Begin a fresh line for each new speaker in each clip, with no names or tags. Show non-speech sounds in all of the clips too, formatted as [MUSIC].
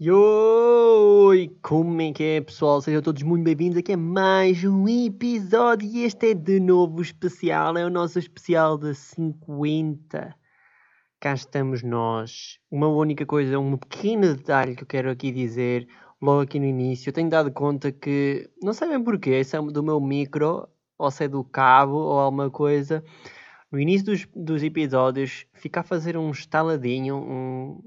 Oi, como é que é pessoal? Sejam todos muito bem-vindos aqui a mais um episódio e este é de novo especial, é o nosso especial de 50. Cá estamos nós. Uma única coisa, um pequeno detalhe que eu quero aqui dizer logo aqui no início. Eu tenho dado conta que, não sei bem porquê, se é do meu micro ou se é do cabo ou alguma coisa, no início dos, dos episódios fica a fazer um estaladinho, um,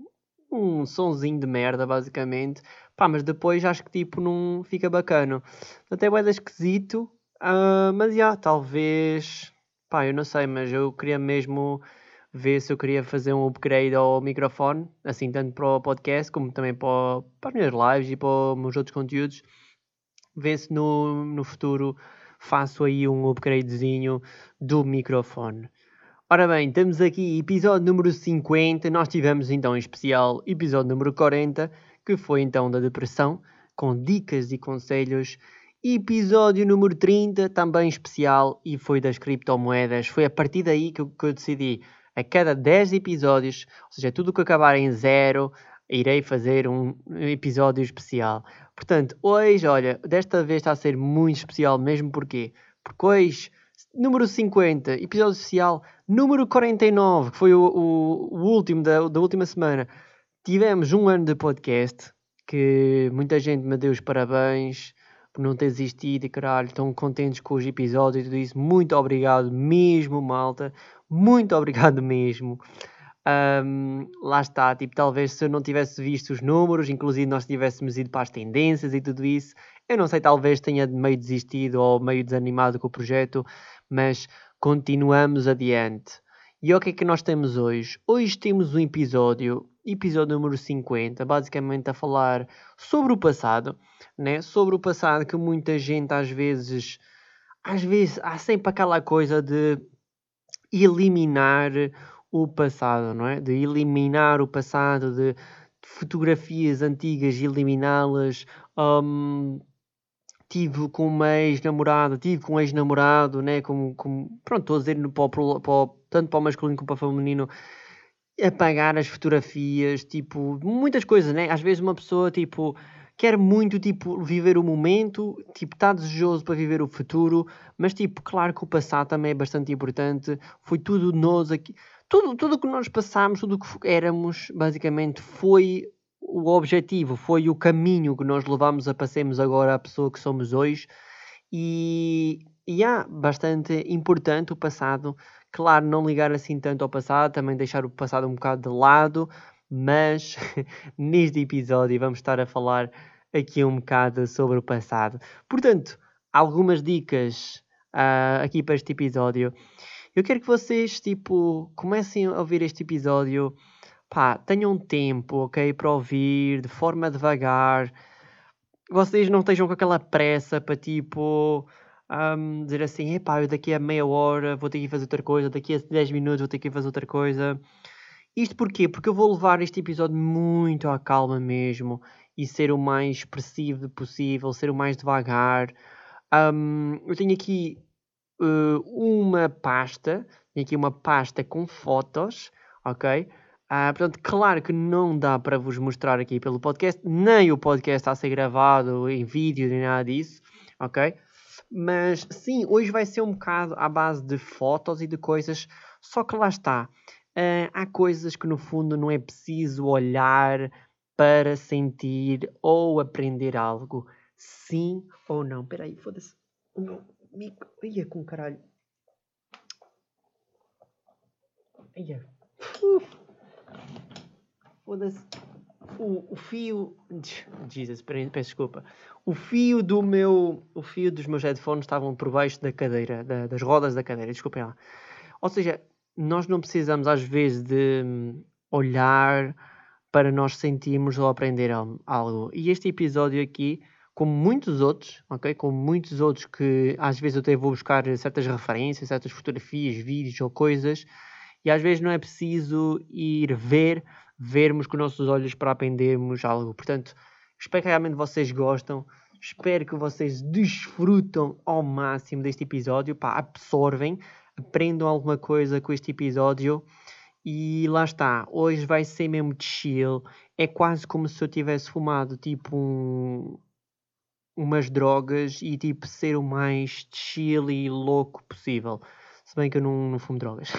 um sonzinho de merda, basicamente. Pá, mas depois acho que tipo não fica bacana. Até é esquisito, uh, mas já, talvez. Pá, eu não sei, mas eu queria mesmo ver se eu queria fazer um upgrade ao microfone, assim, tanto para o podcast como também para, para as minhas lives e para os meus outros conteúdos. Ver se no, no futuro faço aí um upgradezinho do microfone. Ora bem, estamos aqui, episódio número 50. Nós tivemos então em especial episódio número 40, que foi então da depressão, com dicas e conselhos. Episódio número 30, também especial, e foi das criptomoedas. Foi a partir daí que eu, que eu decidi, a cada 10 episódios, ou seja, tudo que acabar em zero, irei fazer um episódio especial. Portanto, hoje, olha, desta vez está a ser muito especial mesmo porque porque hoje número 50, episódio especial número 49, que foi o, o, o último da, da, última semana. Tivemos um ano de podcast, que muita gente me deu os parabéns por não ter existido e caralho, estão contentes com os episódios e tudo isso. Muito obrigado mesmo, malta. Muito [LAUGHS] obrigado mesmo. Um, lá está, tipo, talvez se eu não tivesse visto os números, inclusive nós tivéssemos ido para as tendências e tudo isso, eu não sei, talvez tenha meio desistido ou meio desanimado com o projeto, mas continuamos adiante. E o que é que nós temos hoje? Hoje temos um episódio, episódio número 50, basicamente a falar sobre o passado, né? Sobre o passado que muita gente às vezes, às vezes há sempre aquela coisa de eliminar o passado, não é? De eliminar o passado, de fotografias antigas eliminá-las, um, tive com uma ex-namorada, tive com um ex-namorado, né? Como, como, pronto, estou a dizer para o, para o, tanto para o masculino como para o feminino, apagar as fotografias, tipo, muitas coisas, né? Às vezes uma pessoa, tipo, quer muito, tipo, viver o momento, tipo, está desejoso para viver o futuro, mas, tipo, claro que o passado também é bastante importante, foi tudo nós aqui, tudo, tudo que nós passámos, tudo o que éramos, basicamente, foi o objetivo, foi o caminho que nós levamos a passarmos agora a pessoa que somos hoje. E, e há bastante importante o passado. Claro, não ligar assim tanto ao passado, também deixar o passado um bocado de lado, mas [LAUGHS] neste episódio vamos estar a falar aqui um bocado sobre o passado. Portanto, algumas dicas uh, aqui para este episódio. Eu quero que vocês, tipo, comecem a ouvir este episódio pá, tenham tempo, ok, para ouvir de forma devagar. Vocês não estejam com aquela pressa para tipo um, dizer assim, epá, eu daqui a meia hora vou ter que fazer outra coisa, daqui a 10 minutos vou ter que fazer outra coisa. Isto porquê? Porque eu vou levar este episódio muito à calma mesmo e ser o mais expressivo possível, ser o mais devagar. Um, eu tenho aqui uh, uma pasta, tenho aqui uma pasta com fotos, ok? Ah, portanto, claro que não dá para vos mostrar aqui pelo podcast, nem o podcast está a ser gravado em vídeo, nem nada disso, ok? Mas sim, hoje vai ser um bocado à base de fotos e de coisas, só que lá está. Uh, há coisas que no fundo não é preciso olhar para sentir ou aprender algo. Sim ou não. Espera aí, foda-se. O meu mico. Ia com caralho. Ia. Uf. Foda-se. O, o fio. Jesus, peço desculpa. O fio do meu. O fio dos meus headphones estavam por baixo da cadeira, da, das rodas da cadeira, desculpem lá. Ou seja, nós não precisamos às vezes de hum, olhar para nós sentirmos ou aprender algo. E este episódio aqui, como muitos outros, ok? Como muitos outros que às vezes eu até vou buscar certas referências, certas fotografias, vídeos ou coisas, e às vezes não é preciso ir ver vermos com os nossos olhos para aprendermos algo. Portanto, espero que realmente vocês gostam. Espero que vocês desfrutam ao máximo deste episódio. Pá, absorvem, aprendam alguma coisa com este episódio. E lá está, hoje vai ser mesmo chill. É quase como se eu tivesse fumado tipo um, umas drogas e tipo ser o mais chill e louco possível. Se bem que eu não, não fumo drogas.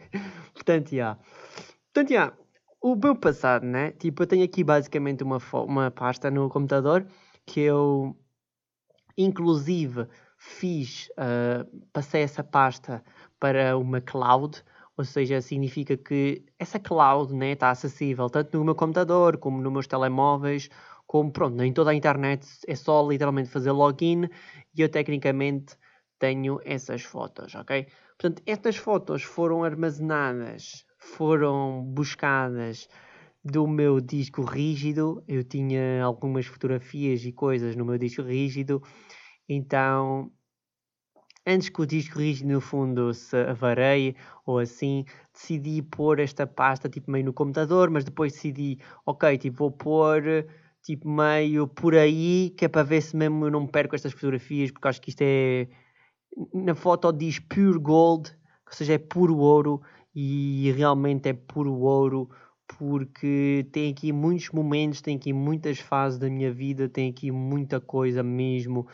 [LAUGHS] Portanto, já. Yeah. Portanto, já. Yeah. O meu passado, né? Tipo, eu tenho aqui basicamente uma, uma pasta no computador que eu, inclusive, fiz, uh, passei essa pasta para uma cloud, ou seja, significa que essa cloud né, está acessível tanto no meu computador como nos meus telemóveis, como pronto, em toda a internet é só literalmente fazer login e eu tecnicamente tenho essas fotos, ok? Portanto, estas fotos foram armazenadas, foram buscadas do meu disco rígido. Eu tinha algumas fotografias e coisas no meu disco rígido, então antes que o disco rígido no fundo se avareie ou assim, decidi pôr esta pasta tipo meio no computador, mas depois decidi, ok, tipo vou pôr tipo meio por aí, que é para ver se mesmo eu não perco estas fotografias, porque acho que isto é na foto diz pure gold, ou seja, é puro ouro e realmente é puro ouro porque tem aqui muitos momentos, tem aqui muitas fases da minha vida, tem aqui muita coisa mesmo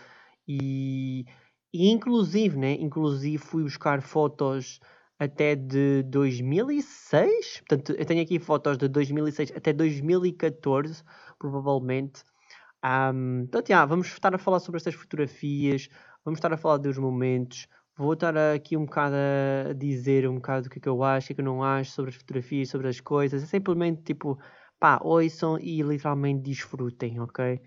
e, e inclusive, né, inclusive fui buscar fotos até de 2006, portanto eu tenho aqui fotos de 2006 até 2014, provavelmente. Um, portanto, yeah, vamos estar a falar sobre estas fotografias, vamos estar a falar dos momentos, vou estar aqui um bocado a dizer um bocado o que é que eu acho, o que é que eu não acho sobre as fotografias, sobre as coisas. É simplesmente tipo, pá, ouçam e literalmente desfrutem, ok?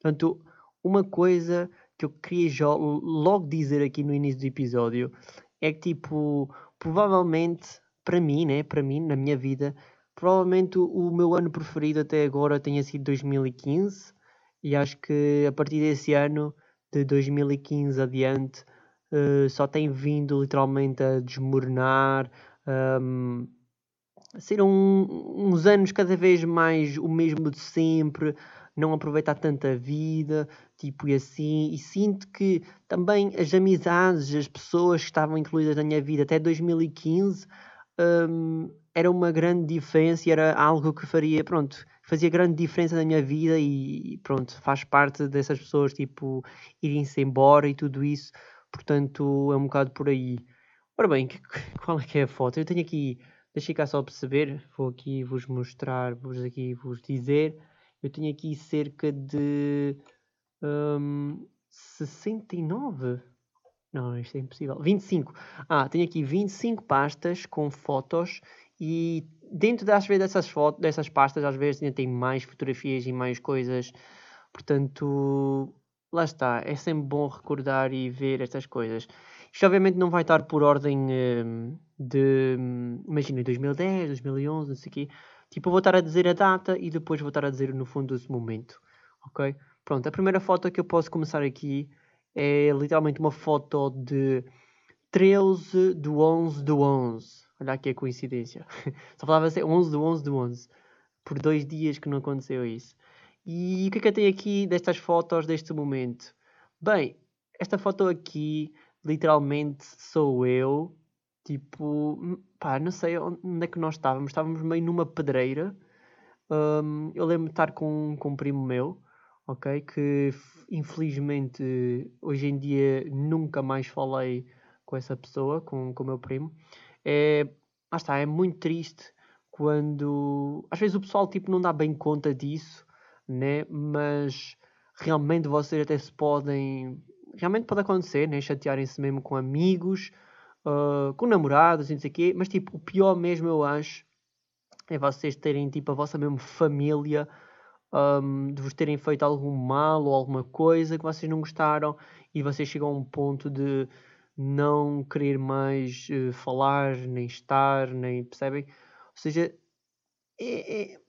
Portanto, uma coisa que eu queria logo dizer aqui no início do episódio é que, tipo, provavelmente, para mim, né, para mim, na minha vida, provavelmente o meu ano preferido até agora tenha sido 2015 e acho que a partir desse ano, de 2015 adiante, uh, só tem vindo literalmente a desmoronar, um, a ser um, uns anos cada vez mais o mesmo de sempre, não aproveitar tanta vida, tipo e assim, e sinto que também as amizades, as pessoas que estavam incluídas na minha vida até 2015 um, era uma grande diferença e era algo que faria, pronto, fazia grande diferença na minha vida e pronto, faz parte dessas pessoas tipo irem-se embora e tudo isso. Portanto, é um bocado por aí. Ora bem, que, [LAUGHS] qual é que é a foto? Eu tenho aqui, deixei cá só perceber, vou aqui vos mostrar, vos aqui vos dizer. Eu tenho aqui cerca de um, 69. Não, isto é impossível. 25. Ah, tenho aqui 25 pastas com fotos e dentro das vezes dessas fotos, dessas pastas, às vezes ainda tem mais fotografias e mais coisas. Portanto, lá está, é sempre bom recordar e ver estas coisas. Isto obviamente não vai estar por ordem hum, de, hum, imagina, 2010, 2011, não sei o quê. Tipo, eu vou estar a dizer a data e depois vou estar a dizer no fundo esse momento, ok? Pronto, a primeira foto que eu posso começar aqui é literalmente uma foto de 13 do 11 do 11. Olha aqui a coincidência. [LAUGHS] Só falava ser 11 do 11 do 11. Por dois dias que não aconteceu isso. E o que é que eu tenho aqui destas fotos deste momento? Bem, esta foto aqui literalmente sou eu. Tipo, hum, pá, não sei onde é que nós estávamos. Estávamos meio numa pedreira. Um, eu lembro de estar com, com um primo meu, ok? Que infelizmente hoje em dia nunca mais falei com essa pessoa, com o meu primo. É, ah está, é muito triste quando às vezes o pessoal tipo não dá bem conta disso né? Mas realmente vocês até se podem. Realmente pode acontecer, né? Chatearem-se mesmo com amigos, uh, com namorados e não sei o quê. Mas tipo, o pior mesmo eu acho é vocês terem tipo a vossa mesmo família. Um, de vos terem feito algum mal ou alguma coisa que vocês não gostaram e vocês chegam a um ponto de não querer mais uh, falar, nem estar, nem percebem? Ou seja, é, é,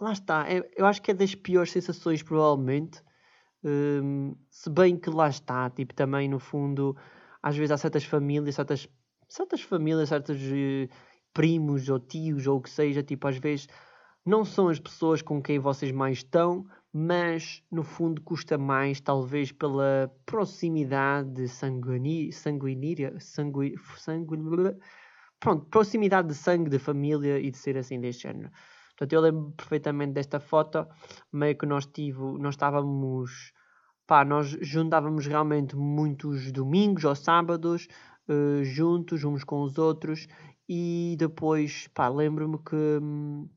lá está, é, eu acho que é das piores sensações, provavelmente. Um, se bem que lá está, tipo, também no fundo, às vezes há certas famílias, certas, certas famílias, certos uh, primos ou tios ou o que seja, tipo, às vezes não são as pessoas com quem vocês mais estão, mas no fundo custa mais, talvez pela proximidade sanguiníria, sanguiníria, sanguí, sanguí, [LAUGHS] pronto, proximidade de sangue, de família e de ser assim deste género. Portanto, eu lembro perfeitamente desta foto, meio que nós, tive, nós estávamos, pá, nós juntávamos realmente muitos domingos ou sábados, uh, juntos, uns com os outros, e depois, pá, lembro-me que... Hum,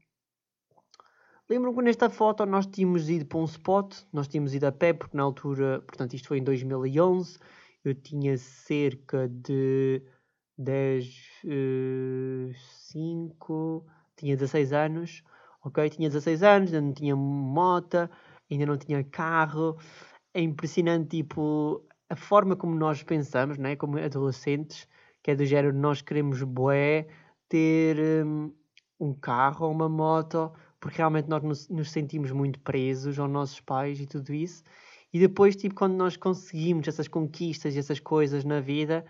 lembro-me que nesta foto nós tínhamos ido para um spot, nós tínhamos ido a pé, porque na altura, portanto isto foi em 2011, eu tinha cerca de 10, uh, 5, tinha 16 anos, ok? Tinha 16 anos, ainda não tinha moto, ainda não tinha carro. É impressionante, tipo, a forma como nós pensamos, né? Como adolescentes, que é do género, nós queremos bué ter um, um carro ou uma moto, porque realmente nós nos, nos sentimos muito presos aos nossos pais e tudo isso. E depois, tipo, quando nós conseguimos essas conquistas e essas coisas na vida,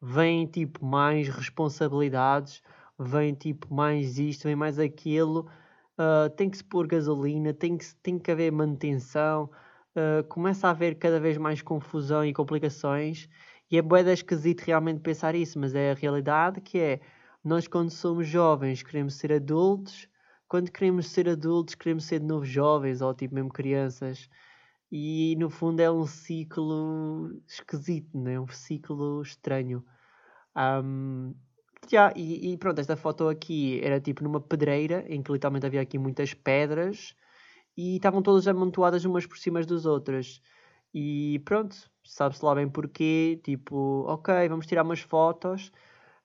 vem, tipo, mais responsabilidades, vem, tipo, mais isto, vem mais aquilo. Uh, tem que se pôr gasolina, tem que, tem que haver manutenção, uh, começa a haver cada vez mais confusão e complicações. E é boeda esquisito realmente pensar isso, mas é a realidade que é, nós quando somos jovens queremos ser adultos, quando queremos ser adultos queremos ser de novo jovens, ou tipo mesmo crianças. E no fundo é um ciclo esquisito, né? um ciclo estranho. Um, yeah, e, e, pronto, esta foto aqui era tipo numa pedreira em que literalmente havia aqui muitas pedras e estavam todas amontoadas umas por cima das outras. E pronto, sabe-se lá bem porquê. Tipo, ok, vamos tirar umas fotos.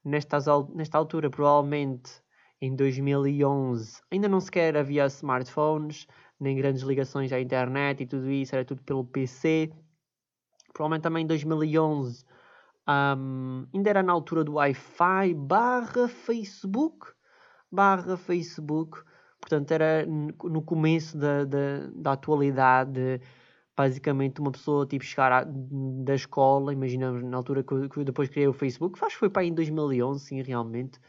Nestas, nesta altura, provavelmente em 2011, ainda não sequer havia smartphones nem grandes ligações à internet e tudo isso, era tudo pelo PC. Provavelmente também em 2011 um, ainda era na altura do Wi-Fi barra Facebook, barra Facebook, portanto era no começo da, da, da atualidade, basicamente uma pessoa tipo chegar à, da escola, imaginamos na altura que, que depois criei o Facebook, acho que foi para aí em 2011, sim, realmente,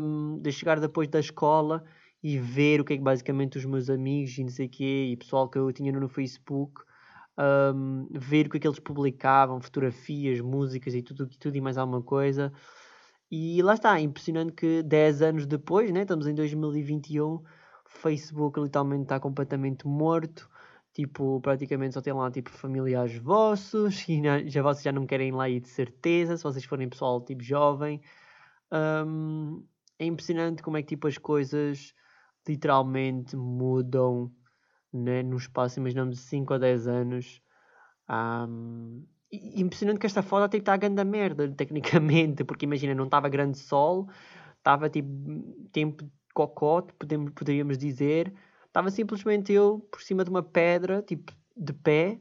um, de chegar depois da escola e ver o que é que basicamente os meus amigos e não sei o quê, e pessoal que eu tinha no Facebook, um, ver o que é que eles publicavam, fotografias, músicas e tudo, tudo e mais alguma coisa. E lá está, impressionante que 10 anos depois, né, estamos em 2021, o Facebook literalmente está completamente morto. Tipo, praticamente só tem lá tipo familiares vossos [LAUGHS] e já vocês já não querem lá ir de certeza, se vocês forem pessoal tipo jovem. Um, é impressionante como é que tipo as coisas literalmente mudam né, no espaço, imaginamos 5 ou 10 anos. Um, impressionante que esta foto até está a grande merda, [LAUGHS] tecnicamente, porque imagina, não estava grande sol, estava tipo tempo de cocote, podemos, poderíamos dizer, estava simplesmente eu por cima de uma pedra, tipo de pé,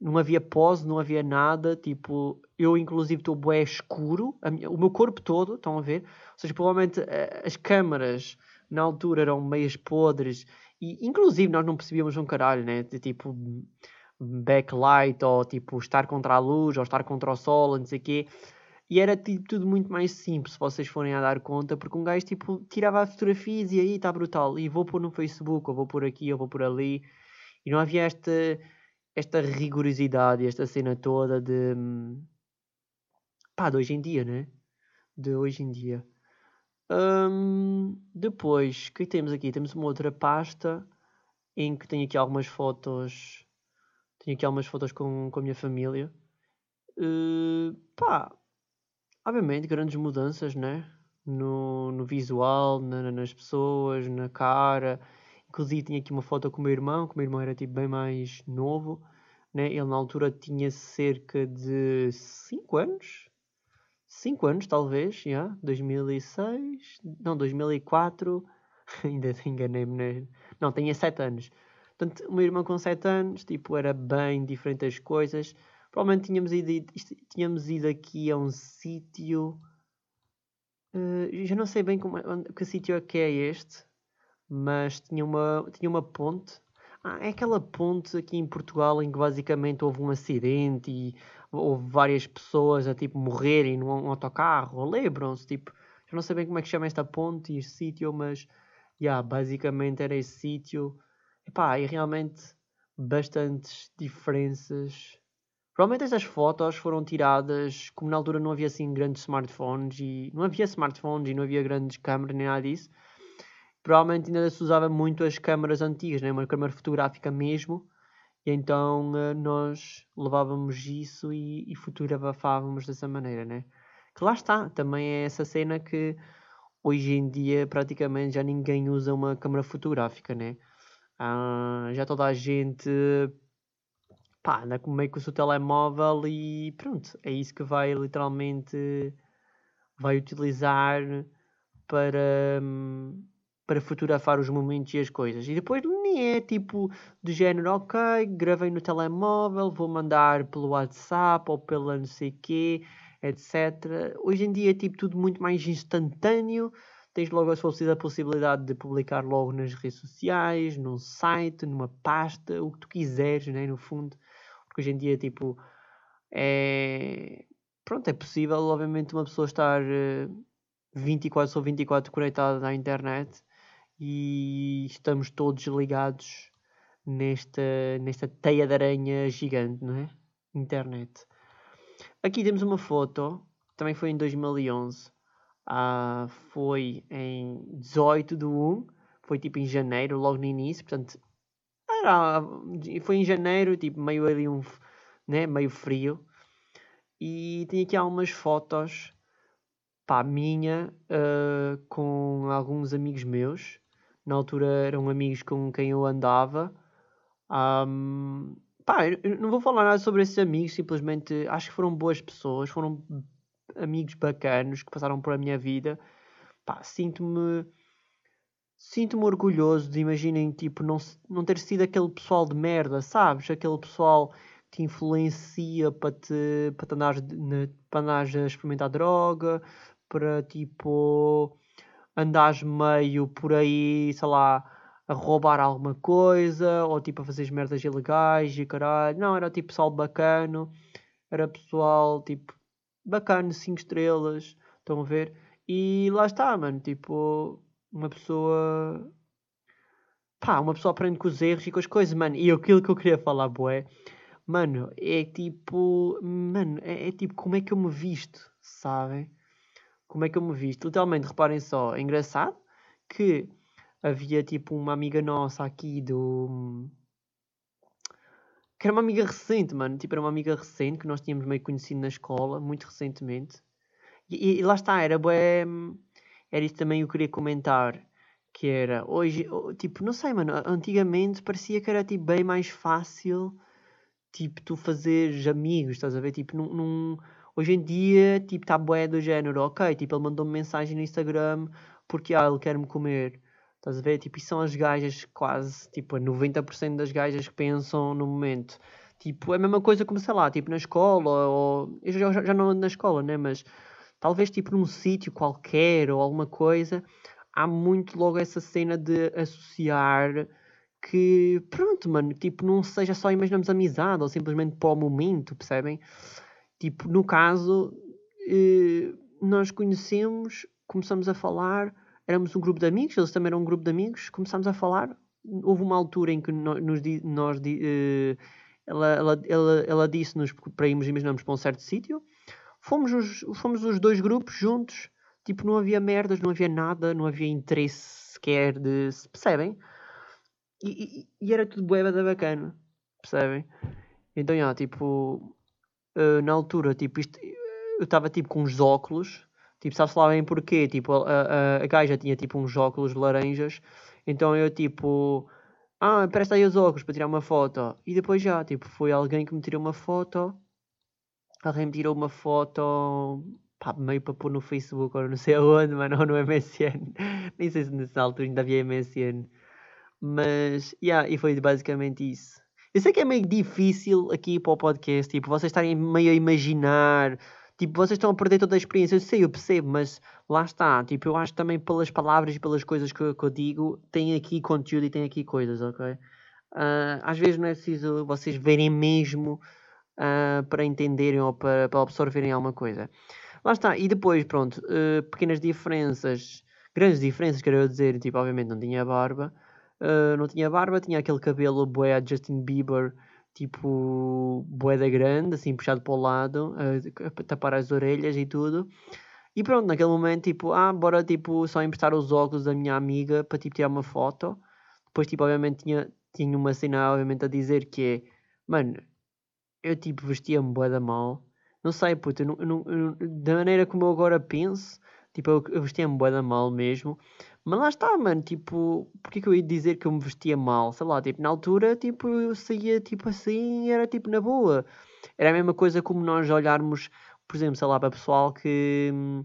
não havia pose, não havia nada, tipo, eu inclusive estou bué escuro, minha, o meu corpo todo, estão a ver? Ou seja, provavelmente eh, as câmaras na altura eram meias podres e inclusive nós não percebíamos um caralho, né? De tipo backlight ou tipo estar contra a luz ou estar contra o sol, não sei o quê. E era tipo, tudo muito mais simples se vocês forem a dar conta, porque um gajo tipo tirava fotografias e aí está brutal. E vou pôr no Facebook, ou vou pôr aqui, ou vou pôr ali. E não havia esta, esta rigorosidade, esta cena toda de. pá, de hoje em dia, né? De hoje em dia. Um, depois, o que temos aqui? Temos uma outra pasta em que tem aqui algumas fotos. Tenho aqui algumas fotos com, com a minha família. Uh, pá, obviamente grandes mudanças, né? No, no visual, na, nas pessoas, na cara. Inclusive tinha aqui uma foto com o meu irmão, que o meu irmão era tipo bem mais novo, né? Ele na altura tinha cerca de 5 anos, 5 anos, talvez. Yeah, 2006, não, 2004, [LAUGHS] ainda enganei-me? Não, tinha 7 anos. Portanto, o meu irmão com 7 anos, tipo, era bem diferente das coisas. Provavelmente tínhamos ido, tínhamos ido aqui a um sítio. Uh, já não sei bem como, é, que sítio é que é este, mas tinha uma, tinha uma ponte. Ah, é aquela ponte aqui em Portugal em que basicamente houve um acidente e houve várias pessoas a tipo morrerem num autocarro, lembram-se, tipo, eu não sei bem como é que chama esta ponte e este sítio, mas yeah, basicamente era esse sítio. E realmente bastantes diferenças Provavelmente essas fotos foram tiradas, como na altura não havia assim grandes smartphones e não havia smartphones e não havia grandes câmeras nem nada disso. Provavelmente ainda se usava muito as câmaras antigas, né? uma câmera fotográfica mesmo. E então uh, nós levávamos isso e, e fotografávamos dessa maneira, né? Que lá está, também é essa cena que hoje em dia praticamente já ninguém usa uma câmera fotográfica, né? Ah, já toda a gente pá, anda meio com o seu telemóvel e pronto, é isso que vai literalmente vai utilizar para, para fotografar os momentos e as coisas. E depois nem é tipo do género, ok, gravei no telemóvel, vou mandar pelo WhatsApp ou pela não sei quê, etc. Hoje em dia é tipo tudo muito mais instantâneo. Tens logo a possibilidade de publicar logo nas redes sociais, num site, numa pasta, o que tu quiseres, né, no fundo. Porque hoje em dia, tipo, é. Pronto, é possível, obviamente, uma pessoa estar 24 eh, sobre 24 conectada à internet e estamos todos ligados nesta, nesta teia de aranha gigante, não é? Internet. Aqui temos uma foto, também foi em 2011, ah, foi em 18 de 1, foi tipo em janeiro, logo no início, portanto era, foi em janeiro, tipo, meio ali um, né, meio frio. E tinha aqui algumas fotos, pá, minha, uh, com alguns amigos meus. Na altura eram amigos com quem eu andava. Um, pá, não vou falar nada sobre esses amigos, simplesmente acho que foram boas pessoas, foram amigos bacanos que passaram por a minha vida. Pá, sinto-me sinto-me orgulhoso de, imaginem, tipo, não, não ter sido aquele pessoal de merda, sabes? Aquele pessoal que te influencia para te, para andares, para andares a experimentar droga, para, tipo, andares meio por aí, sei lá, a roubar alguma coisa, ou, tipo, a fazer merdas ilegais e caralho. Não, era, tipo, pessoal bacano, era pessoal, tipo, bacana, 5 estrelas, estão a ver? E lá está, mano, tipo uma pessoa. Pá, uma pessoa aprende com os erros e com as coisas, mano. E aquilo que eu queria falar, boé, mano, é tipo. Mano, é, é, tipo como é que eu me visto, sabem? Como é que eu me visto? Literalmente, reparem só, é engraçado que havia tipo uma amiga nossa aqui do. Que era uma amiga recente, mano. Tipo, era uma amiga recente que nós tínhamos meio conhecido na escola, muito recentemente. E, e lá está, era bué era isso também que eu queria comentar. Que era, hoje, tipo, não sei, mano, antigamente parecia que era tipo bem mais fácil, tipo, tu fazeres amigos, estás a ver? Tipo, num, num hoje em dia, tipo, está bué do género, ok, tipo, ele mandou-me mensagem no Instagram porque, ah, ele quer-me comer. Estás a ver? Tipo, e são as gajas quase, tipo, 90% das gajas que pensam no momento. Tipo, é a mesma coisa como, sei lá, tipo, na escola, ou... Eu já, já não ando na escola, né? Mas talvez tipo num sítio qualquer ou alguma coisa, há muito logo essa cena de associar que, pronto, mano, tipo, não seja só imaginamos amizade ou simplesmente para o momento, percebem? Tipo, no caso, eh, nós conhecemos, começamos a falar, éramos um grupo de amigos, eles também eram um grupo de amigos, começámos a falar. Houve uma altura em que nós, nós eh, ela, ela, ela, ela disse-nos para irmos, imaginamos, para um certo sítio fomos os, fomos os dois grupos juntos. Tipo, não havia merdas, não havia nada, não havia interesse sequer de. Se percebem? E, e, e era tudo bué bacana, percebem? Então, já, tipo, uh, na altura, tipo, isto, eu estava tipo com uns óculos, tipo, sabe-se lá bem porquê? Tipo, a, a, a gaja tinha tipo uns óculos laranjas, então eu tipo, ah, presta aí os óculos para tirar uma foto. E depois já, tipo, foi alguém que me tirou uma foto alguém me tirou uma foto pá, meio para pôr no Facebook ou não sei [LAUGHS] aonde, mas não no MSN. Nem sei se nessa altura ainda havia MSN. Mas, yeah, e foi basicamente isso. Eu sei que é meio difícil aqui para o podcast, tipo, vocês estarem meio a imaginar, tipo, vocês estão a perder toda a experiência, eu sei, eu percebo, mas lá está, tipo, eu acho também pelas palavras e pelas coisas que, que eu digo, tem aqui conteúdo e tem aqui coisas, ok? Uh, às vezes não é preciso vocês verem mesmo uh, para entenderem ou para, para absorverem alguma coisa. Lá está, e depois, pronto, uh, pequenas diferenças, grandes diferenças, quero dizer, tipo, obviamente não tinha barba, uh, não tinha barba, tinha aquele cabelo bué Justin Bieber, tipo boeda grande, assim puxado para o lado, a, a tapar as orelhas e tudo. E pronto, naquele momento, tipo, ah, bora tipo só emprestar os óculos da minha amiga para tipo tirar uma foto. Depois, tipo, obviamente tinha, tinha uma cena, obviamente, a dizer que é, mano, eu tipo vestia-me boeda mal. Não sei, puto, eu eu eu, da maneira como eu agora penso, tipo, eu, eu vestia-me boeda mal mesmo. Mas lá está, mano, tipo, porque que eu ia dizer que eu me vestia mal? Sei lá, tipo, na altura, tipo, eu saía, tipo, assim, era, tipo, na boa. Era a mesma coisa como nós olharmos, por exemplo, sei lá, para pessoal que... Hum,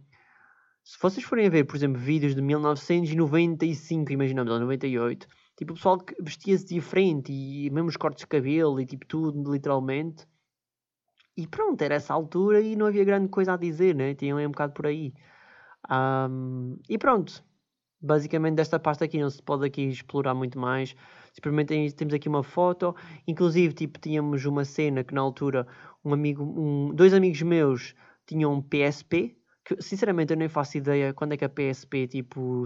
se vocês forem ver, por exemplo, vídeos de 1995, imaginamos, ou 98, tipo, o pessoal que vestia-se diferente, e mesmo os cortes de cabelo, e tipo, tudo, literalmente. E pronto, era essa altura e não havia grande coisa a dizer, né? Tinham um bocado por aí. Um, e pronto, basicamente desta pasta aqui não se pode aqui explorar muito mais. Simplesmente temos aqui uma foto, inclusive tipo tínhamos uma cena que na altura um amigo, um, dois amigos meus tinham um PSP, que sinceramente eu nem faço ideia quando é que a PSP tipo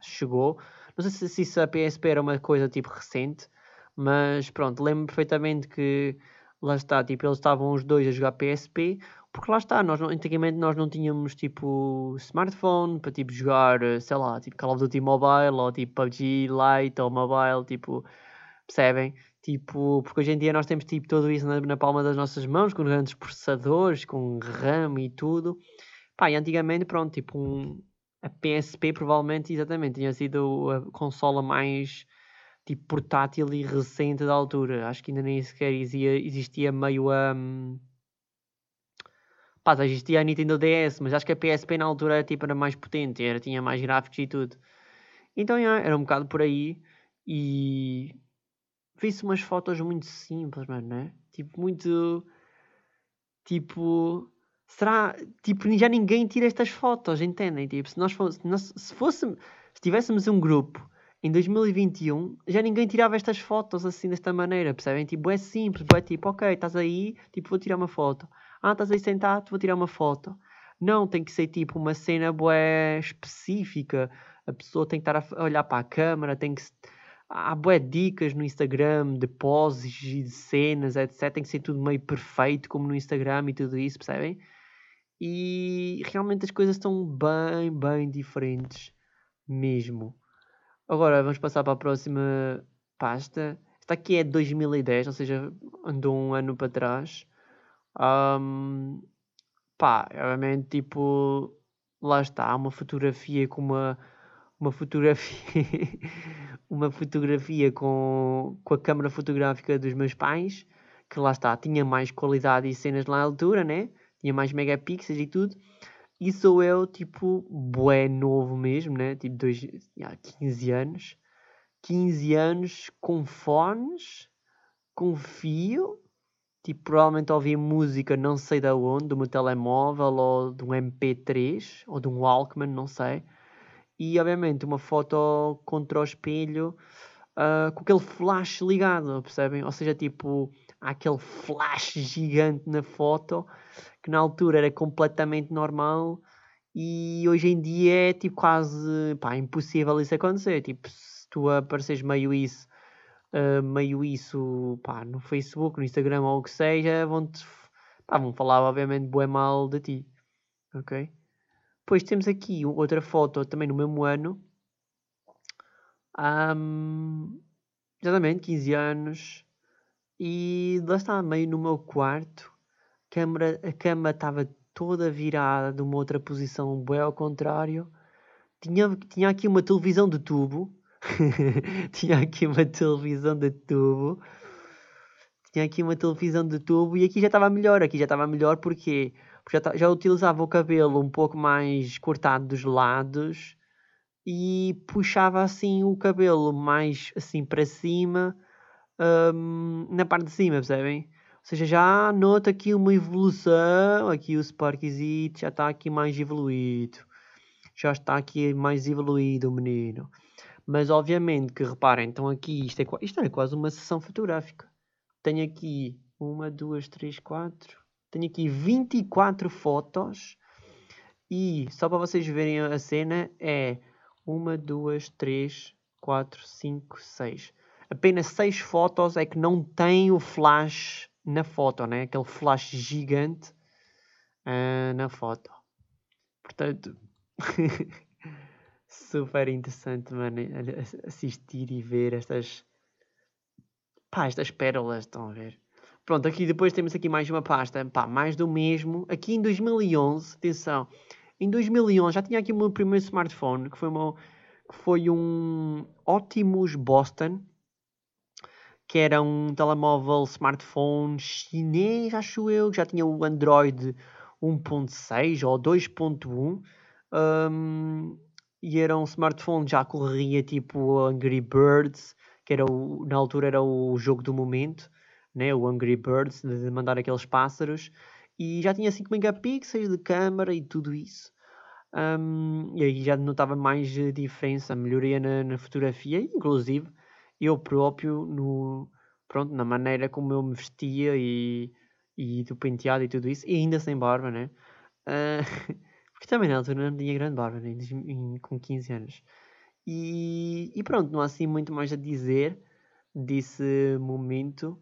chegou. Não sei se, se a PSP era uma coisa tipo recente, mas pronto, lembro perfeitamente que lá está, tipo, eles estavam os dois a jogar PSP, porque lá está, nós antigamente nós não tínhamos tipo smartphone para tipo jogar, eh, sei lá, tipo Call of Duty Mobile ou tipo PUBG Lite ou Mobile, tipo, percebem? Tipo, porque hoje em dia nós temos tipo tudo isso na, na palma das nossas mãos, com grandes processadores, com RAM e tudo. Pá, e antigamente, pronto, tipo, um, a PSP provavelmente, exatamente, tinha sido a consola mais tipo portátil e recente da altura. Acho que ainda nem sequer existia, existia meio a. Um, Pá, já existia a Nintendo DS, mas acho que a PSP na altura era, tipo, era mais potente, era, tinha mais gráficos e tudo. Então, yeah, era um bocado por aí. E vi-se umas fotos muito simples, mano, né? Tipo, muito. Tipo. Será. Tipo, já ninguém tira estas fotos, entendem? Tipo, se nós fôssemos. Se fôssemos. Se tivéssemos um grupo em 2021, já ninguém tirava estas fotos assim desta maneira, percebem? Tipo, é simples, é tipo, ok, estás aí, tipo, vou tirar uma foto. Ah, estás aí sentado, vou tirar uma foto. Não, tem que ser tipo uma cena bué específica. A pessoa tem que estar a olhar para a câmera, tem que. Há bué dicas no Instagram de poses e de cenas, etc. Tem que ser tudo meio perfeito, como no Instagram e tudo isso, percebem? E realmente as coisas estão bem, bem diferentes mesmo. Agora vamos passar para a próxima pasta. Esta aqui é de 2010, ou seja, andou um ano para trás. Um, pá, obviamente, tipo, lá está, uma fotografia com uma, uma fotografia, [LAUGHS] uma fotografia com, com a câmera fotográfica dos meus pais, que lá está, tinha mais qualidade e cenas na altura, né? Tinha mais megapixels e tudo. E sou eu, tipo, bué novo mesmo, né? Tipo, dois, já, 15 anos. 15 anos com fones, com fio, Tipo, provavelmente ouvi música não sei de onde, do meu telemóvel ou de um MP3 ou de um Walkman, não sei. E obviamente uma foto contra o espelho uh, com aquele flash ligado, percebem? Ou seja, tipo, há aquele flash gigante na foto que na altura era completamente normal e hoje em dia é tipo quase pá, impossível isso acontecer. Tipo, se tu apareces meio isso uh, meio isso pá, no Facebook, no Instagram ou o que seja, vão-te vão falar obviamente bué mal de ti. Ok? Depois temos aqui outra foto também no mesmo ano. Um, exatamente, 15 anos. E lá está, meio no meu quarto. Câmara, a cama estava toda virada de uma outra posição, bem ao contrário. Tinha, tinha aqui uma televisão de tubo [LAUGHS] tinha aqui uma televisão de tubo. Tinha aqui uma televisão de tubo e aqui já estava melhor. Aqui já estava melhor porque, porque já, já utilizava o cabelo um pouco mais cortado dos lados e puxava assim o cabelo mais assim para cima um, na parte de cima, percebem? Ou seja, já nota aqui uma evolução. Aqui o Sparkzito já está aqui mais evoluído. Já está aqui mais evoluído o menino. Mas obviamente que reparem, então aqui isto é, isto é quase uma sessão fotográfica. Tenho aqui uma, duas, três, quatro. Tenho aqui 24 fotos. E só para vocês verem a cena é uma, duas, três, quatro, cinco, seis. apenas 6 fotos é que não tem o flash na foto, né? Aquele flash gigante uh, na foto. Portanto, [LAUGHS] super interessante, mano, assistir e ver estas, pá, estas pérolas, estão a ver? Pronto, aqui depois temos aqui mais uma pasta, pá, mais do mesmo. Aqui em 2011, atenção, em 2011 já tinha aqui o meu primeiro smartphone, que foi, uma, que foi um Optimus Boston, que era um telemóvel smartphone chinês, acho eu, que já tinha o Android 1.6 ou 2.1. Um, e era um smartphone já corria tipo Angry Birds, que era o, na altura era o jogo do momento, né? o Angry Birds, de mandar aqueles pássaros, e já tinha 5 megapixels de câmera e tudo isso. Um, e aí já notava mais diferença, melhoria na, na fotografia, inclusive eu próprio no, pronto, na maneira como eu me vestia e, e do penteado e tudo isso, e ainda sem barba, né? Uh, [LAUGHS] porque também na altura não tinha grande barba, né? com 15 anos. E, e pronto, não há assim muito mais a dizer desse momento.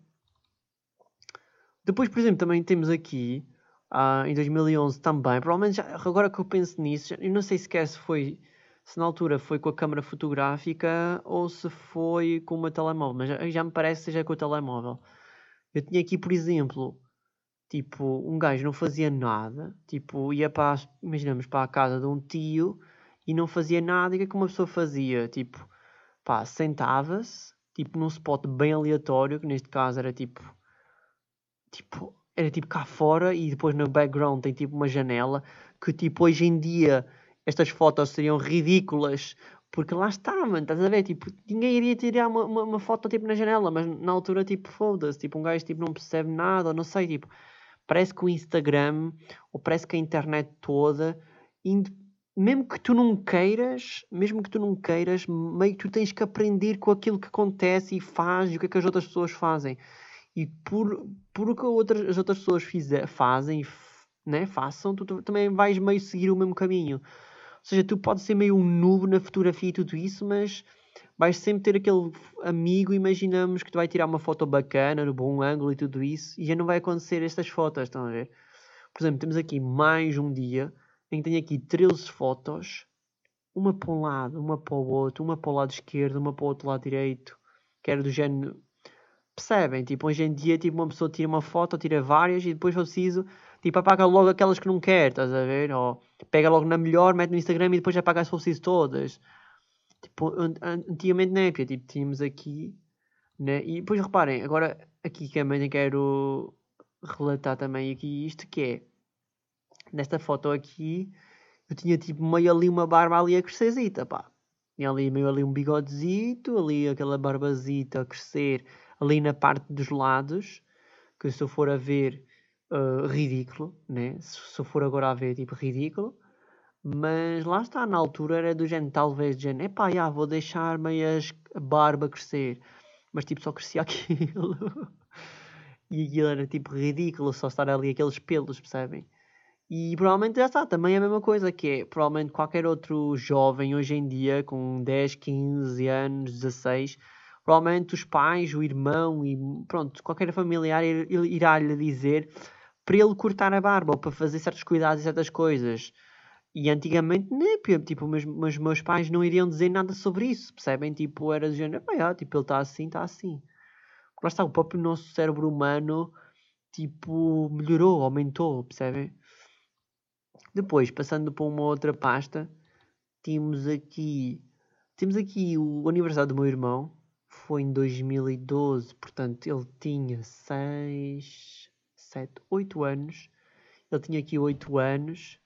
Depois, por exemplo, também temos aqui, uh, em 2011 também, provavelmente já, agora que eu penso nisso, eu não sei sequer se foi, se na altura foi com a câmera fotográfica ou se foi com o meu telemóvel, mas já, já me parece que seja com o telemóvel. Eu tinha aqui, por exemplo, tipo, um gajo não fazia nada, tipo, ia para, imaginamos, para a casa de um tio e não fazia nada, e o que é que uma pessoa fazia? Tipo, pá, sentava-se, tipo, num spot bem aleatório, que neste caso era tipo tipo, era tipo cá fora e depois no background tem tipo uma janela que tipo hoje em dia estas fotos seriam ridículas porque lá está, mano, estás a ver? Tipo, ninguém iria tirar uma, uma, uma foto tipo na janela, mas na altura tipo foda-se, tipo um gajo tipo não percebe nada, não sei, tipo, parece que o Instagram ou parece que a internet toda, mesmo que tu não queiras, mesmo que tu não queiras, meio que tu tens que aprender com aquilo que acontece e faz e o que é que as outras pessoas fazem e por, por o que outras, as outras pessoas fizer, fazem, né, façam, tu, tu, também vais meio seguir o mesmo caminho. Ou seja, tu podes ser meio um noob na fotografia e tudo isso, mas vais sempre ter aquele amigo, imaginamos que tu vai tirar uma foto bacana, no bom ângulo e tudo isso, e já não vai acontecer estas fotos, estão a ver? Por exemplo, temos aqui mais um dia em que tenho aqui 13 fotos, uma para um lado, uma para o outro, uma para o lado esquerdo, uma para o outro lado direito, que era do género Percebem? Tipo, hoje em dia, tipo, uma pessoa tira uma foto, tira várias e depois, for preciso, tipo, apaga logo aquelas que não quer, estás a ver? Ou pega logo na melhor, mete no Instagram e depois apaga for preciso todas. Tipo, antigamente na época, tipo, tínhamos aqui, né? E depois reparem, agora aqui também quero relatar também aqui isto que é, nesta foto aqui, eu tinha tipo meio ali uma barba ali a crescerzita, pá. Tinha ali meio ali um bigodezito, ali aquela barbazita a crescer ali na parte dos lados, que se eu for a ver, uh, ridículo, né? Se, se eu for agora a ver, tipo, ridículo. Mas lá está, na altura era do género, talvez, do género, epá, já, vou deixar meias a barba crescer. Mas tipo, só crescia [LAUGHS] aquilo. e aquilo era tipo ridículo, só estar ali aqueles pelos, percebem? E provavelmente já está, também é a mesma coisa, que é provavelmente qualquer outro jovem hoje em dia, com 10, 15 anos, 16, provavelmente os pais, o irmão e pronto, qualquer familiar irá-lhe dizer para ele cortar a barba ou para fazer certos cuidados e certas coisas. E antigamente, né, tipo, mas, mas meus pais não iriam dizer nada sobre isso, percebem? Tipo, era do género, ah, tipo, ele está assim, está assim. Lá está, o próprio nosso cérebro humano, tipo, melhorou, aumentou, percebem? Depois, passando para uma outra pasta, temos aqui, temos aqui o aniversário do meu irmão, foi em 2012, portanto ele tinha 6, 7, 8 anos. Ele tinha aqui 8 anos.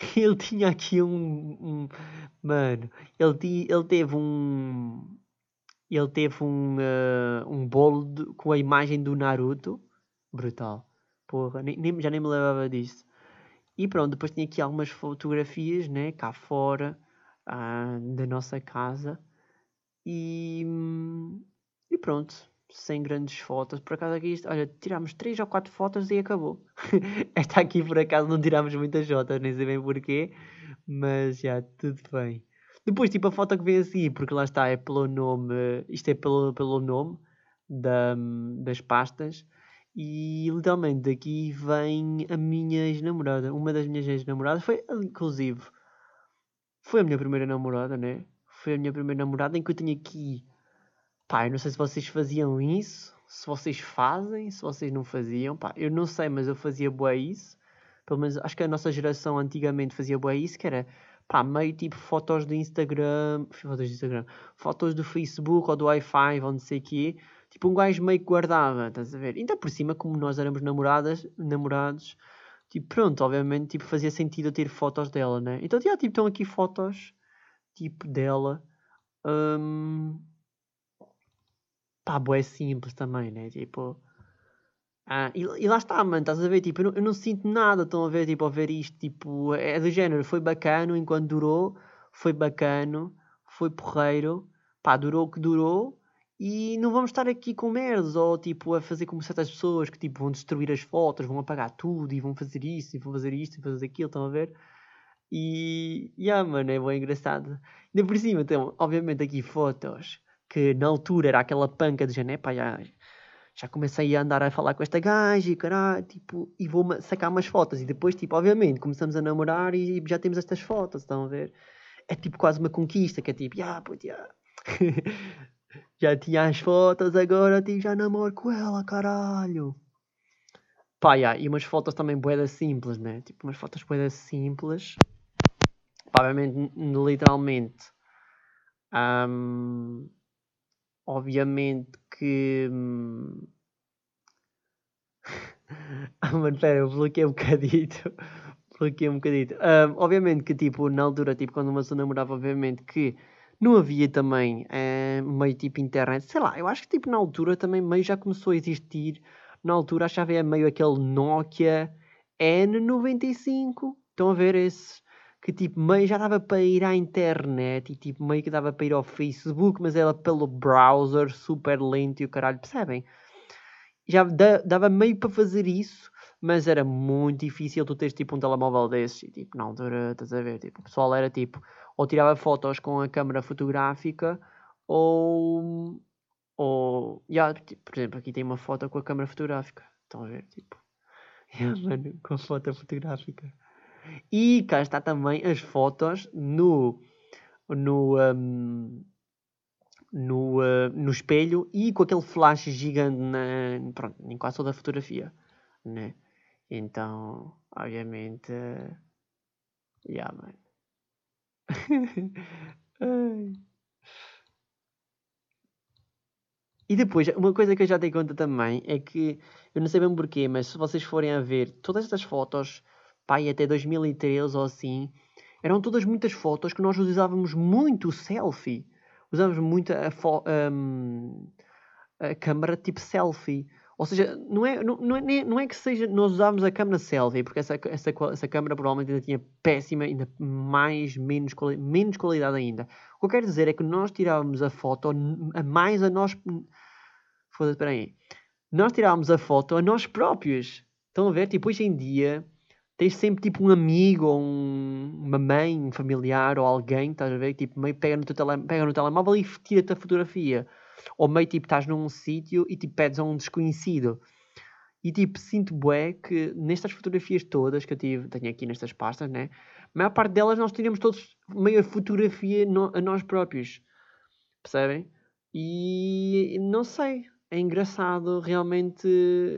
[LAUGHS] Ele tinha aqui um. um mano, ele, ele teve um. Ele teve um, uh, um bolo de, com a imagem do Naruto. Brutal. Porra, nem, nem, já nem me lembrava disso. E pronto, depois tinha aqui algumas fotografias, né, cá fora uh, da nossa casa. E, e pronto, sem grandes fotos. Por acaso aqui, olha, tirámos 3 ou 4 fotos e acabou. [LAUGHS] Esta aqui por acaso não tirámos muitas fotos, nem sei bem porquê, mas já, tudo bem. Depois, tipo, a foto que vem assim, porque lá está, é pelo nome, isto é pelo, pelo nome da, das pastas. E literalmente daqui vem a minha ex-namorada. Uma das minhas ex-namoradas foi, inclusive, foi a minha primeira namorada, né? Foi a minha primeira namorada em que eu tenho aqui. Pá, eu não sei se vocês faziam isso, se vocês fazem, se vocês não faziam. Pá, eu não sei, mas eu fazia boa isso. Pelo menos acho que a nossa geração antigamente fazia boa isso, que era pá, meio tipo fotos do Instagram, fotos do Instagram, fotos do Facebook ou do Wi-Fi ou não sei o quê, tipo um gajo meio que guardava, estás a ver? Ainda por cima, como nós éramos namoradas, namorados, tipo, pronto, obviamente, tipo, fazia sentido eu ter fotos dela, né? Então, já, tipo, estão aqui fotos, tipo, dela, um... pá, boé simples também, né? Tipo, ah, e, e, lá está, mano, estás a ver? Tipo, eu não, eu não, sinto nada, estão a ver, tipo, a ver isto, tipo, é do género, foi bacano enquanto durou, foi bacano, foi porreiro, pá, durou o que durou, e não vamos estar aqui com merdas, ou tipo, a fazer como certas pessoas que tipo, vão destruir as fotos, vão apagar tudo, e vão fazer isso, e vão fazer isto, e fazer aquilo, estão a ver? E, yeah, mano, é bem engraçado. Ainda por cima, então, obviamente aqui fotos, que na altura era aquela panca de janeiro, pá, já já comecei a andar a falar com esta gaja e caralho, tipo, e vou sacar umas fotos. E depois, tipo, obviamente, começamos a namorar e já temos estas fotos, estão a ver? É tipo quase uma conquista, que é tipo, ah, pô, já. já tinha as fotos, agora tipo, já namoro com ela, caralho. Pá, e umas fotos também boedas simples, né? Tipo, umas fotos boedas simples. Pá, obviamente, literalmente. Um, obviamente que. Hum, [LAUGHS] ah, mano, pera, eu bloqueei um bocadito. [LAUGHS] bloqueei um bocadito. Um, obviamente que, tipo, na altura, tipo, quando uma pessoa namorava, obviamente que não havia também uh, meio tipo internet. Sei lá, eu acho que, tipo, na altura também meio já começou a existir. Na altura achava meio aquele Nokia N95. Estão a ver esse? Que tipo meio já dava para ir à internet e tipo meio que dava para ir ao Facebook, mas era pelo browser super lento e o caralho, percebem? Já dava meio para fazer isso, mas era muito difícil tu teres tipo um telemóvel desses e tipo na altura, estás a ver, tipo, o pessoal era tipo, ou tirava fotos com a câmera fotográfica ou, ou, yeah, tipo, por exemplo, aqui tem uma foto com a câmera fotográfica, estão a ver, tipo, [LAUGHS] mano, com a foto fotográfica. E cá está também as fotos no, no, um, no, uh, no espelho e com aquele flash gigante na, pronto, em quase toda a fotografia. Né? Então, obviamente. Uh, yeah, man. [LAUGHS] E depois, uma coisa que eu já dei conta também é que, eu não sei bem porquê, mas se vocês forem a ver todas estas fotos pai, até 2013 ou assim, eram todas muitas fotos que nós usávamos muito selfie. Usávamos muito a, um, a câmera tipo selfie. Ou seja, não é, não, não, é, não é que seja, nós usávamos a câmera selfie, porque essa, essa, essa câmera provavelmente ainda tinha péssima, ainda mais, menos, menos qualidade ainda. O que eu quero dizer é que nós tirávamos a foto a mais a nós. Foda-se, espera aí. Nós tirávamos a foto a nós próprios. Estão a ver? Tipo, hoje em dia tens sempre tipo um amigo ou um, uma mãe, um familiar ou alguém, estás a ver? Tipo, meio pega no, teu tele, pega no telemóvel e tira-te a fotografia. Ou meio tipo estás num sítio e tipo pedes a um desconhecido. E tipo, sinto bué que nestas fotografias todas que eu tive, tenho aqui nestas pastas, né? A maior parte delas nós tiramos todos meio a fotografia no, a nós próprios. Percebem? E não sei. É engraçado realmente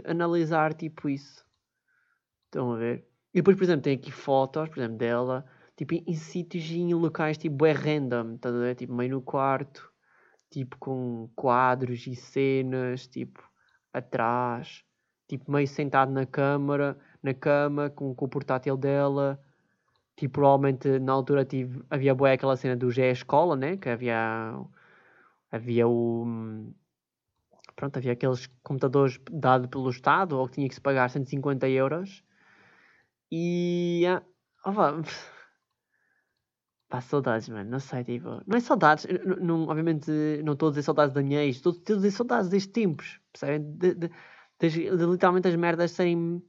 analisar tipo isso. Estão a ver? E depois, por exemplo, tem aqui fotos, por exemplo, dela, tipo, em, em sítios e em locais, tipo, é random, estás a ver? Tipo, meio no quarto, tipo, com quadros e cenas, tipo, atrás, tipo, meio sentado na câmara, na cama, com, com o portátil dela. Tipo, provavelmente, na altura, tive, havia boa aquela cena do Gé Escola, né? Que havia, havia o... Pronto, havia aqueles computadores dados pelo Estado, ou que tinha que se pagar 150 euros e. Oh, vá. Pá, saudades, mano. Não sei, tipo. Não é saudades. Não, obviamente, não estou a dizer saudades da minha ex. Estou a dizer saudades destes tempos. Percebem? De, de, de, de, literalmente as merdas serem.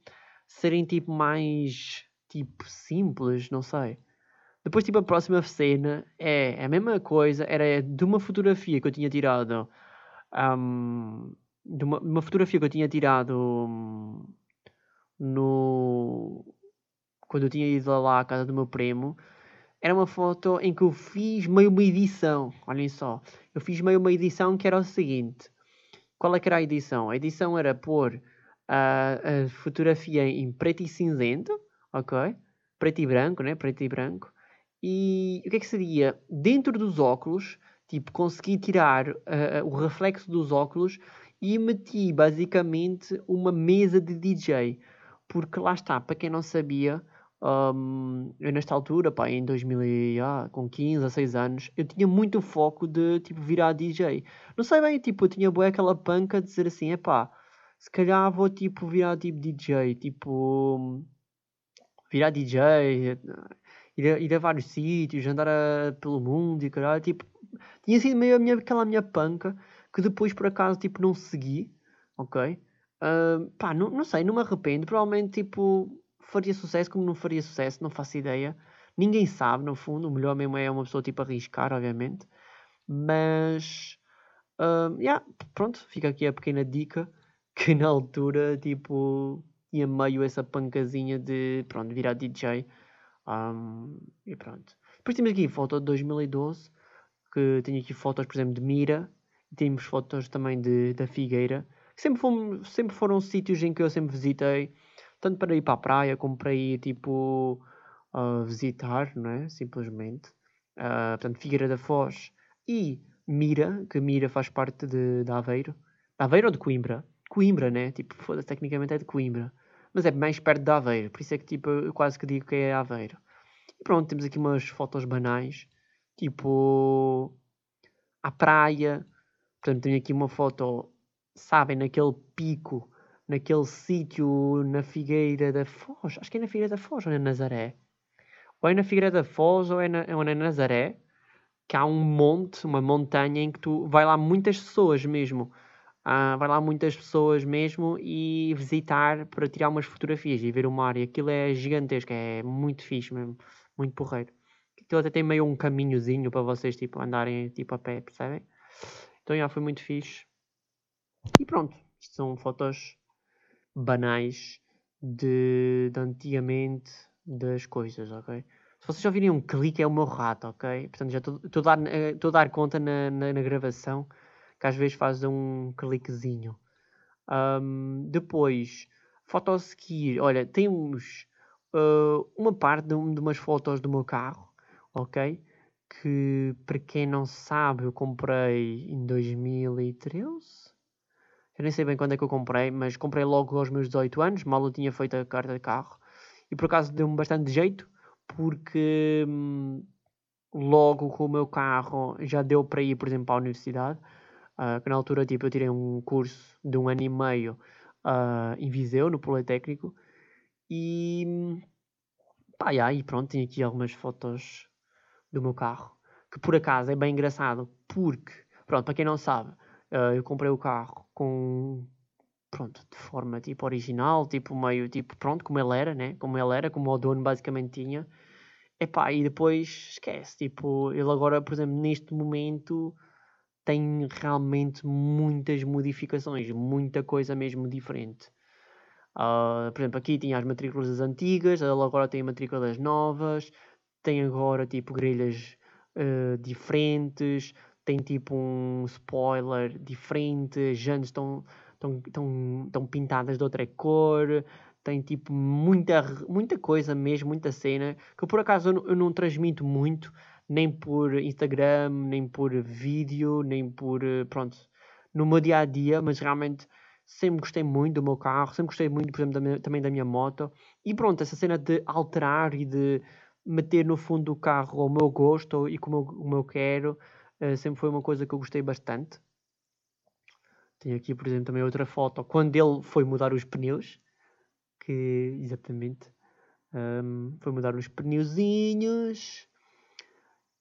serem tipo mais. tipo simples. Não sei. Depois, tipo, a próxima cena é a mesma coisa, era de uma fotografia que eu tinha tirado. Um, de uma, uma, fotografia que eu tinha tirado um, no. Quando eu tinha ido lá à casa do meu primo. Era uma foto em que eu fiz meio uma edição. Olhem só. Eu fiz meio uma edição que era o seguinte. Qual é que era a edição? A edição era pôr a, a fotografia em preto e cinzento, ok? Preto e branco, né? Preto e branco. E o que é que seria? Dentro dos óculos, tipo, consegui tirar uh, o reflexo dos óculos e meti basicamente uma mesa de DJ. Porque lá está, para quem não sabia, um, eu nesta altura, pá, em 2000, ah, com 15 a 6 anos, eu tinha muito foco de tipo virar DJ. Não sei bem, tipo, eu tinha boa aquela panca de dizer assim, é pá, se calhar vou tipo virar tipo DJ, tipo virar DJ, ir a, ir a vários sítios, andar a, pelo mundo e caralho, tipo, tinha sido meio a minha, aquela minha panca que depois por acaso tipo não segui, ok? Uh, pá, não, não sei, não me arrependo, provavelmente tipo faria sucesso como não faria sucesso, não faço ideia. Ninguém sabe, no fundo, o melhor mesmo é uma pessoa tipo arriscar, obviamente. Mas, uh, yeah, pronto, fica aqui a pequena dica [LAUGHS] que na altura, tipo, tinha meio essa pancazinha de, pronto, virar DJ. Um, e pronto. Depois temos aqui foto de 2012, que tenho aqui fotos, por exemplo, de Mira, temos fotos também de, da Figueira, sempre, fomos, sempre foram sítios em que eu sempre visitei, tanto para ir para a praia como para ir, tipo, uh, visitar, não é? Simplesmente. Uh, portanto, Figueira da Foz e Mira, que Mira faz parte de, de Aveiro. De Aveiro ou de Coimbra? Coimbra, né? Tipo, foda-se, tecnicamente é de Coimbra mas é mais perto de Aveiro, por isso é que tipo, eu quase que digo que é Aveiro. E pronto, temos aqui umas fotos banais, tipo à praia, portanto tenho aqui uma foto, sabem, naquele pico, naquele sítio na Figueira da Foz, acho que é na Figueira da Foz ou na Nazaré, ou é na Figueira da Foz ou é na, ou é na Nazaré, que há um monte, uma montanha em que tu vai lá muitas pessoas mesmo Uh, vai lá muitas pessoas mesmo e visitar para tirar umas fotografias e ver o mar. E aquilo é gigantesco, é muito fixe mesmo, muito porreiro. Aquilo até tem meio um caminhozinho para vocês tipo, andarem tipo, a pé, percebem? Então já foi muito fixe. E pronto, isto são fotos banais de, de antigamente das coisas, ok? Se vocês ouvirem um clique é o meu rato, ok? Portanto já estou eh, a dar conta na, na, na gravação que às vezes faz um cliquezinho. Um, depois, foto a seguir. Olha, temos uh, uma parte de, de, umas fotos do meu carro, ok? Que para quem não sabe, eu comprei em 2013. Eu nem sei bem quando é que eu comprei, mas comprei logo aos meus 18 anos, mal eu tinha feito a carta de carro. E por acaso deu-me bastante jeito, porque hum, logo com o meu carro já deu para ir, por exemplo, para a universidade. Uh, que na altura tipo, eu tirei um curso de um ano e meio uh, em Viseu, no Politécnico, e pá, e aí pronto, tenho aqui algumas fotos do meu carro, que por acaso é bem engraçado, porque, pronto, para quem não sabe, uh, eu comprei o carro com, pronto, de forma tipo original, tipo meio, tipo, pronto, como ele era, né, como ele era, como o dono basicamente tinha, Epá, e depois esquece, tipo, ele agora, por exemplo, neste momento tem realmente muitas modificações, muita coisa mesmo diferente. Uh, por exemplo, aqui tinha as matrículas antigas, ele agora tem matrículas novas, tem agora tipo grelhas uh, diferentes, tem tipo um spoiler diferente, as jantes estão, estão, estão, estão pintadas de outra cor, tem tipo muita, muita coisa mesmo, muita cena, que por acaso eu não, eu não transmito muito, nem por Instagram, nem por vídeo, nem por. Eh, pronto, no meu dia a dia, mas realmente sempre gostei muito do meu carro, sempre gostei muito, por exemplo, da minha, também da minha moto. E pronto, essa cena de alterar e de meter no fundo do carro ao meu gosto e como como eu quero, uh, sempre foi uma coisa que eu gostei bastante. Tenho aqui, por exemplo, também outra foto quando ele foi mudar os pneus, que exatamente um, ehm, foi mudar os pneuzinhos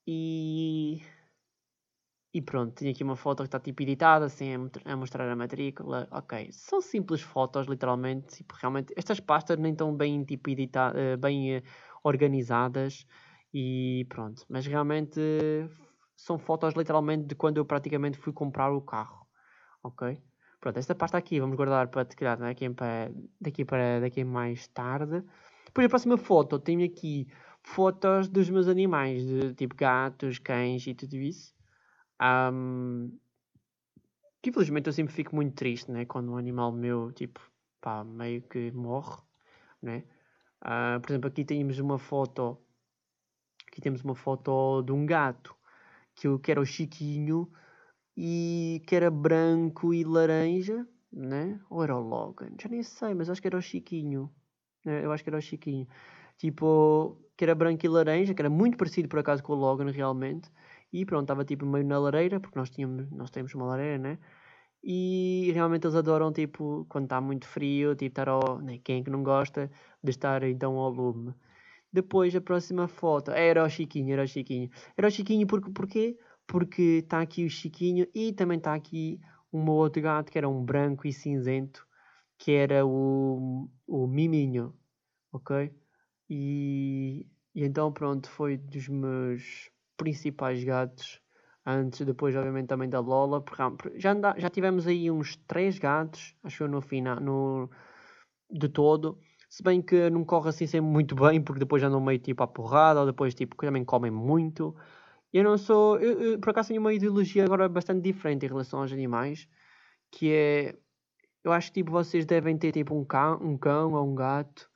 e. E pronto, tinha aqui uma foto que está tipo editada, assim, a mostrar a matrícula. Ok, são simples fotos, literalmente. Tipo, realmente, estas pastas nem estão bem tipo editadas, eh, bem uh, organizadas. E pronto. Mas realmente são fotos literalmente de quando eu praticamente fui comprar o carro. Ok? Pronto, esta parte aqui vamos guardar para te criar daqui para, daqui para daqui mais tarde. Depois a próxima foto tenho aqui fotos dos meus animais, de tipo gatos, cães e tudo isso. Um, que infelizmente eu sempre fico muito triste, né? Quando um animal meu, tipo, pá, meio que morre, né? Uh, por exemplo, aqui temos uma foto, aqui temos uma foto de um gato, que eu quero o Chiquinho, e que era branco e laranja, né? Ou era o Logan? Já nem sei, mas acho que era o Chiquinho. Né? Eu acho que era o Chiquinho. Tipo, que era branco e laranja, que era muito parecido por acaso com o Logan realmente. E pronto, estava tipo meio na lareira, porque nós, tínhamos, nós temos uma lareira, né? E realmente eles adoram, tipo, quando está muito frio, tipo, estar ao. Né? Quem é que não gosta de estar então ao lume? Depois a próxima foto. Era o Chiquinho, era o Chiquinho. Era o Chiquinho porque, porquê? porque está aqui o Chiquinho e também está aqui um outro gato que era um branco e cinzento, que era o, o Miminho, ok? E, e então pronto, foi dos meus principais gatos, antes, depois obviamente também da Lola, porque já, já tivemos aí uns três gatos, acho eu no final, no, de todo, se bem que não corre assim sempre muito bem, porque depois andam meio tipo à porrada, ou depois tipo também comem muito, eu não sou. Eu, eu, por acaso tenho uma ideologia agora bastante diferente em relação aos animais. Que é. Eu acho que tipo, vocês devem ter tipo um cão, um cão ou um gato.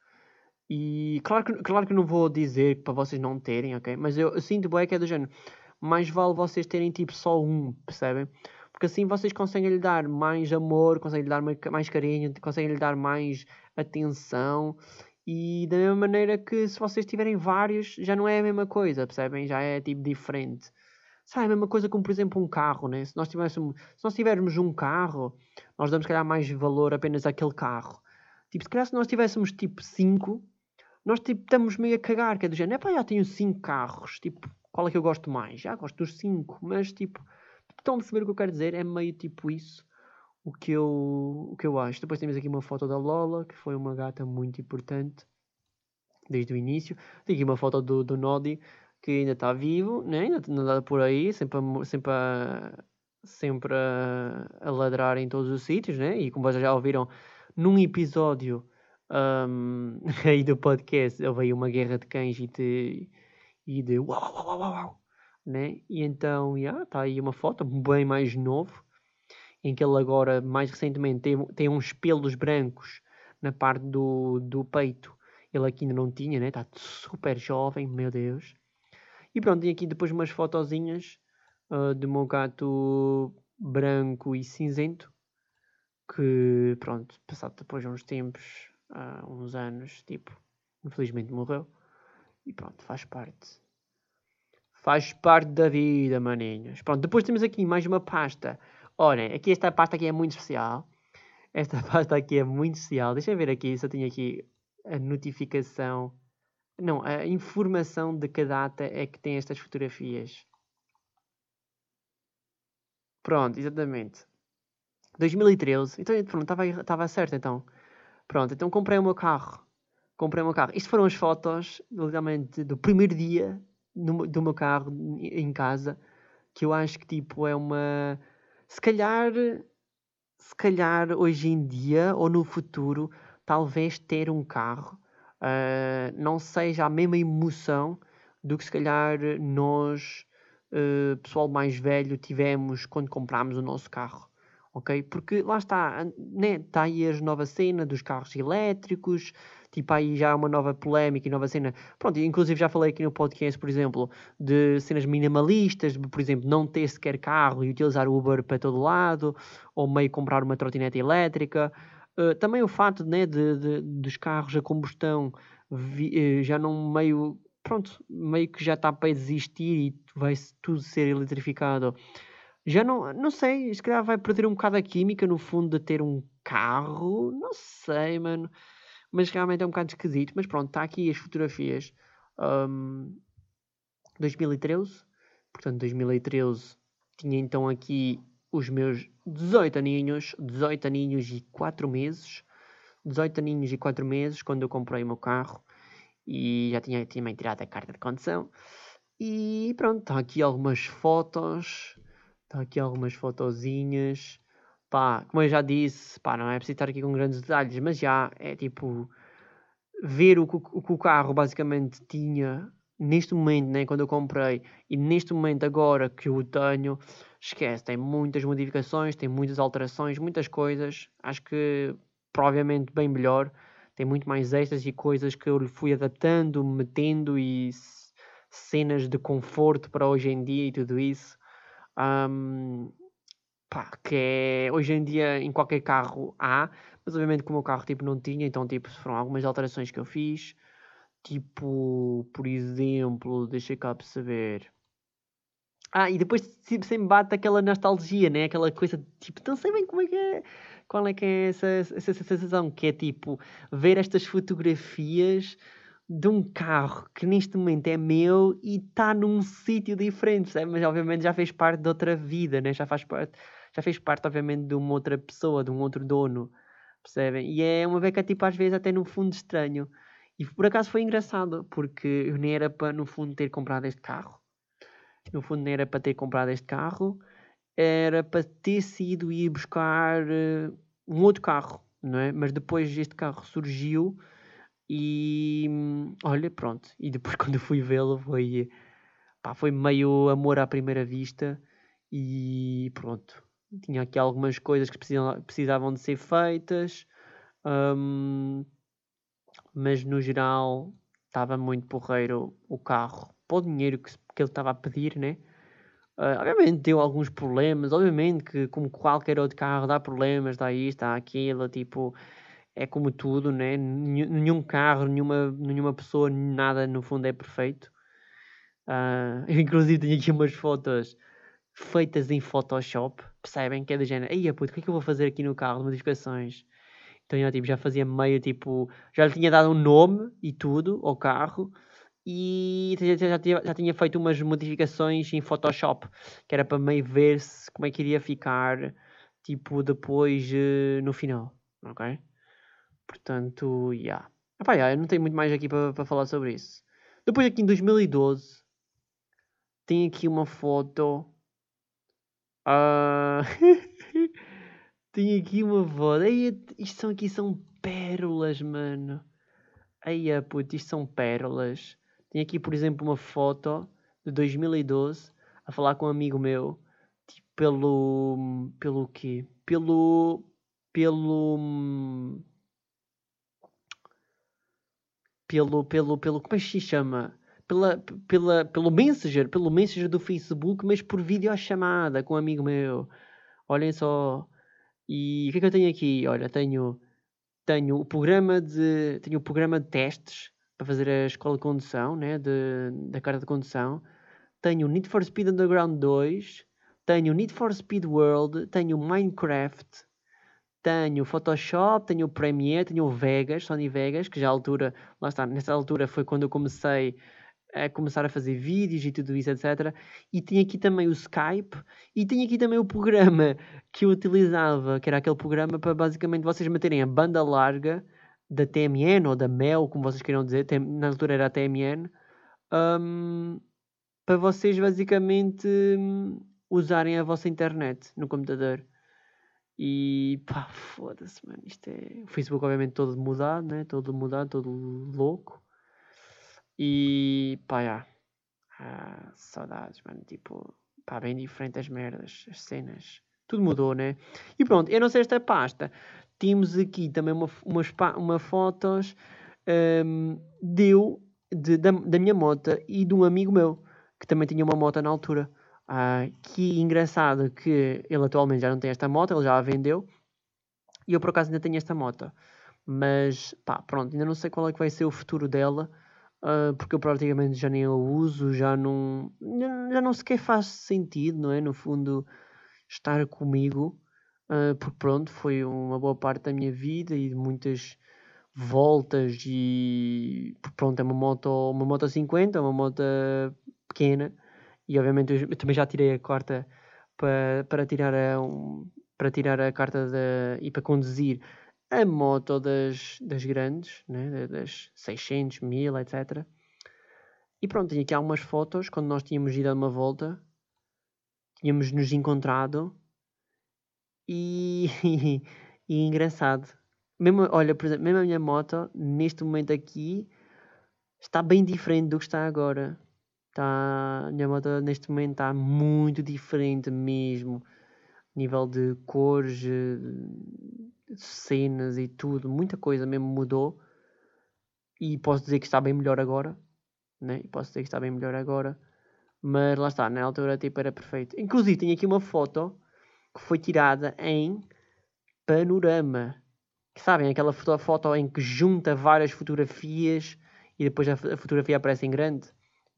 E claro que, claro que não vou dizer para vocês não terem, ok? Mas eu, eu sinto bem que é do género. Mais vale vocês terem tipo só um, percebem? Porque assim vocês conseguem lhe dar mais amor, conseguem lhe dar mais carinho, conseguem lhe dar mais atenção e da mesma maneira que se vocês tiverem vários, já não é a mesma coisa, percebem? Já é tipo diferente. Sabe, a mesma coisa como, por exemplo, um carro, né? Se nós, tivéssemos, se nós tivermos um carro, nós damos, calhar, mais valor apenas àquele carro. Tipo, se calhar se nós tivéssemos, tipo, cinco, nós, tipo, estamos meio a cagar, que é do género, é pá, já tenho cinco carros, tipo, qual é que eu gosto mais? Já gosto dos cinco, mas, tipo, estão a perceber o que eu quero dizer? É meio, tipo, isso o que eu, o que eu acho. Depois temos aqui uma foto da Lola, que foi uma gata muito importante desde o início. Tem aqui uma foto do, do que ainda está vivo, né? ainda está por aí, sempre a, sempre a, sempre a, a, ladrar em todos os sítios, né? e como vocês já ouviram num episódio um, [LAUGHS] aí do podcast, houve aí uma guerra de cães e de, e de uau, uau, uau, uau né? e então está yeah, tá aí uma foto bem mais novo em que ele agora, mais recentemente, tem, tem uns pelos brancos na parte do, do peito. Ele aqui ainda não tinha, né? Está super jovem, meu Deus. E pronto, tem aqui depois umas fotozinhas uh, do meu gato branco e cinzento. Que, pronto, passado depois de uns tempos, uh, uns anos, tipo, infelizmente morreu. E pronto, faz parte. Faz parte da vida, maninhos. Pronto, depois temos aqui mais uma pasta Olhem, aqui esta pasta aqui é muito especial. Esta [LAUGHS] pasta aqui é muito especial. Deixa eu ver aqui se eu tenho aqui a notificação. Não, a informação de que data é que tem estas fotografias. Pronto, exatamente. 2013. Então, pronto, estava certo então. Pronto, então comprei o meu carro. Comprei o meu carro. Isto foram as fotos, literalmente, do primeiro dia no, do meu carro em casa. Que eu acho que, tipo, é uma se calhar, se calhar hoje em dia ou no futuro, talvez ter um carro uh, não seja a mesma emoção do que se calhar nós, uh, pessoal mais velho, tivemos quando comprámos o nosso carro. Ok? Porque lá está, né? está aí a nova cena dos carros elétricos, tipo aí já há uma nova polémica e nova cena. Pronto, inclusive já falei aqui no podcast, por exemplo, de cenas minimalistas, de, por exemplo, não ter sequer carro e utilizar Uber para todo lado, ou meio comprar uma trotinete elétrica. Uh, também o fato né, de, de, dos carros a combustão vi, uh, já não meio pronto, meio que já está para existir e vai tudo ser eletrificado. Já não, não sei, se calhar vai perder um bocado a química no fundo de ter um carro, não sei, mano mas realmente é um bocado esquisito. Mas pronto, está aqui as fotografias. Um, 2013, portanto, 2013 tinha então aqui os meus 18 aninhos, 18 aninhos e 4 meses. 18 aninhos e 4 meses quando eu comprei o meu carro. e já tinha também tirado a carta de condução. E pronto, estão aqui algumas fotos, estão aqui algumas fotozinhas. Pá, como eu já disse, pá, não é preciso estar aqui com grandes detalhes, mas já é tipo ver o que o, que o carro basicamente tinha neste momento, né, quando eu comprei, e neste momento agora que eu o tenho, esquece, tem muitas modificações, tem muitas alterações, muitas coisas. Acho que provavelmente bem melhor. Tem muito mais extras e coisas que eu lhe fui adaptando, metendo e cenas de conforto para hoje em dia e tudo isso. Um, pá, que é, hoje em dia em qualquer carro há, mas obviamente que o meu carro tipo, não tinha, então tipo, foram algumas alterações que eu fiz. Tipo, por exemplo, deixa cá perceber. Ah, e depois sempre bate aquela nostalgia, né? Aquela coisa tipo, não sei bem como é que é. Qual é que é essa, essa sensação? Que é tipo, ver estas fotografias de um carro que neste momento é meu e está num sítio diferente, sabe? mas obviamente já fez parte de outra vida, né? já faz parte, já fez parte obviamente de uma outra pessoa, de um outro dono, percebem? E é uma beca tipo às vezes até no fundo estranho. E por acaso foi engraçado, porque eu nem era para no fundo ter comprado este carro. No fundo nem era para ter comprado este carro, era para ter sido ir buscar uh, um outro carro, não é? Mas depois este carro surgiu e olha, pronto. E depois [LAUGHS] quando fui vê-lo foi, pá, foi meio amor à primeira vista e pronto. Tinha aqui algumas coisas que precisavam de ser feitas, um, mas no geral estava muito porreiro o carro para o dinheiro que, que ele estava a pedir, né? Uh, obviamente deu alguns problemas, obviamente que como qualquer outro carro dá problemas, dá isto, dá aquilo, tipo, é como tudo, né? Nenhum carro, nenhuma, nenhuma pessoa, nada no fundo é perfeito. Uh, [LAUGHS] inclusive tenho aqui umas fotos feitas em Photoshop, percebem? Que é do género, aí puto, o que é que eu vou fazer aqui no carro de modificações? Então eu tipo, já fazia meio tipo, já lhe tinha dado um nome e tudo ao carro e já, já, tinha, já tinha feito umas modificações em Photoshop, que era para meio ver se como é que iria ficar tipo depois uh, no final, ok? Portanto, já. Yeah. Epá, yeah, eu não tenho muito mais aqui para falar sobre isso. Depois aqui em 2012 tem aqui uma foto. [LAUGHS] Tem aqui uma foto. Ei, isto são aqui são pérolas, mano. Aí, puto, isto são pérolas. Tem aqui, por exemplo, uma foto de 2012 a falar com um amigo meu. Tipo, pelo. Pelo quê? Pelo. Pelo pelo, pelo, pelo como é que se chama? Pela, pela, pelo Messenger, pelo Messenger do Facebook, mas por videochamada com um amigo meu. Olhem só. E o que é que eu tenho aqui? Olha, tenho, tenho o programa de. Tenho o programa de testes para fazer a escola de condução, né? De, da carta de condução. Tenho Need for Speed Underground 2. Tenho Need for Speed World. Tenho Minecraft tenho o Photoshop, tenho o Premiere, tenho o Vegas, Sony Vegas, que já altura, lá está, nessa altura foi quando eu comecei a começar a fazer vídeos e tudo isso, etc. E tenho aqui também o Skype e tenho aqui também o programa que eu utilizava, que era aquele programa para basicamente vocês meterem a banda larga da TMN ou da Mel, como vocês queiram dizer, na altura era a TMN, um, para vocês basicamente hum, usarem a vossa internet no computador. E pá, foda-se, mano. Isto é. O Facebook, obviamente, todo mudado, né? Todo mudado, todo louco. E pá, já. Ah, saudades, mano. Tipo, pá, bem diferente as merdas, as cenas. Tudo mudou, né? E pronto, eu não sei esta pasta. Temos aqui também uma, umas, uma fotos um, deu de, da, da minha moto e de um amigo meu que também tinha uma moto na altura. Ah, que engraçado que ele atualmente já não tem esta moto, ele já a vendeu. E eu por acaso ainda tenho esta moto. Mas pá, pronto, ainda não sei qual é que vai ser o futuro dela. Uh, porque eu praticamente já nem a uso, já não, já não sequer faz sentido, não é? No fundo, estar comigo, uh, porque pronto, foi uma boa parte da minha vida e de muitas voltas e pronto, é uma moto, uma moto 50, uma moto pequena. E obviamente eu, também já tirei a carta para, para, tirar a, um, para tirar a carta de, e para conduzir a moto das, das grandes, né? das 600, 1000, etc. E pronto, tinha aqui algumas fotos quando nós tínhamos ido a uma volta, tínhamos nos encontrado e, e, [LAUGHS] e engraçado. Mesmo, olha, por exemplo, mesmo a minha moto, neste momento aqui, está bem diferente do que está agora. Está, a minha moto neste momento está muito diferente mesmo. Nível de cores, de cenas e tudo, muita coisa mesmo mudou. E posso dizer que está bem melhor agora. Né? E posso dizer que está bem melhor agora. Mas lá está, na altura tipo era perfeito. Inclusive tenho aqui uma foto que foi tirada em panorama. Sabem, aquela foto em que junta várias fotografias e depois a, fotografia aparece em grande.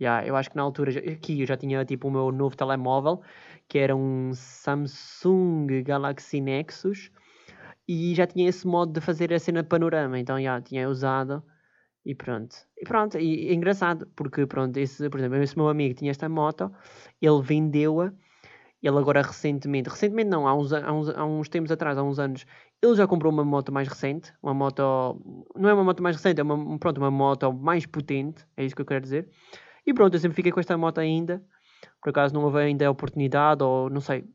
Yeah, eu acho que na altura, aqui eu já tinha tipo o meu novo telemóvel, que era um Samsung Galaxy Nexus, e já tinha esse modo de fazer a cena panorama, então já tinha usado e pronto. E pronto, e, é engraçado, porque pronto, esse, por exemplo, esse meu amigo tinha esta moto, ele vendeu-a, ele agora recentemente, recentemente não, há uns, há, uns, há uns tempos atrás, há uns anos, ele já comprou uma moto mais recente, uma moto, não é uma moto mais recente, é uma, pronto, uma moto mais potente, é isso que eu quero dizer. E pronto, eu sempre fiquei com esta moto ainda, por acaso não houve ainda a oportunidade, ou não sei,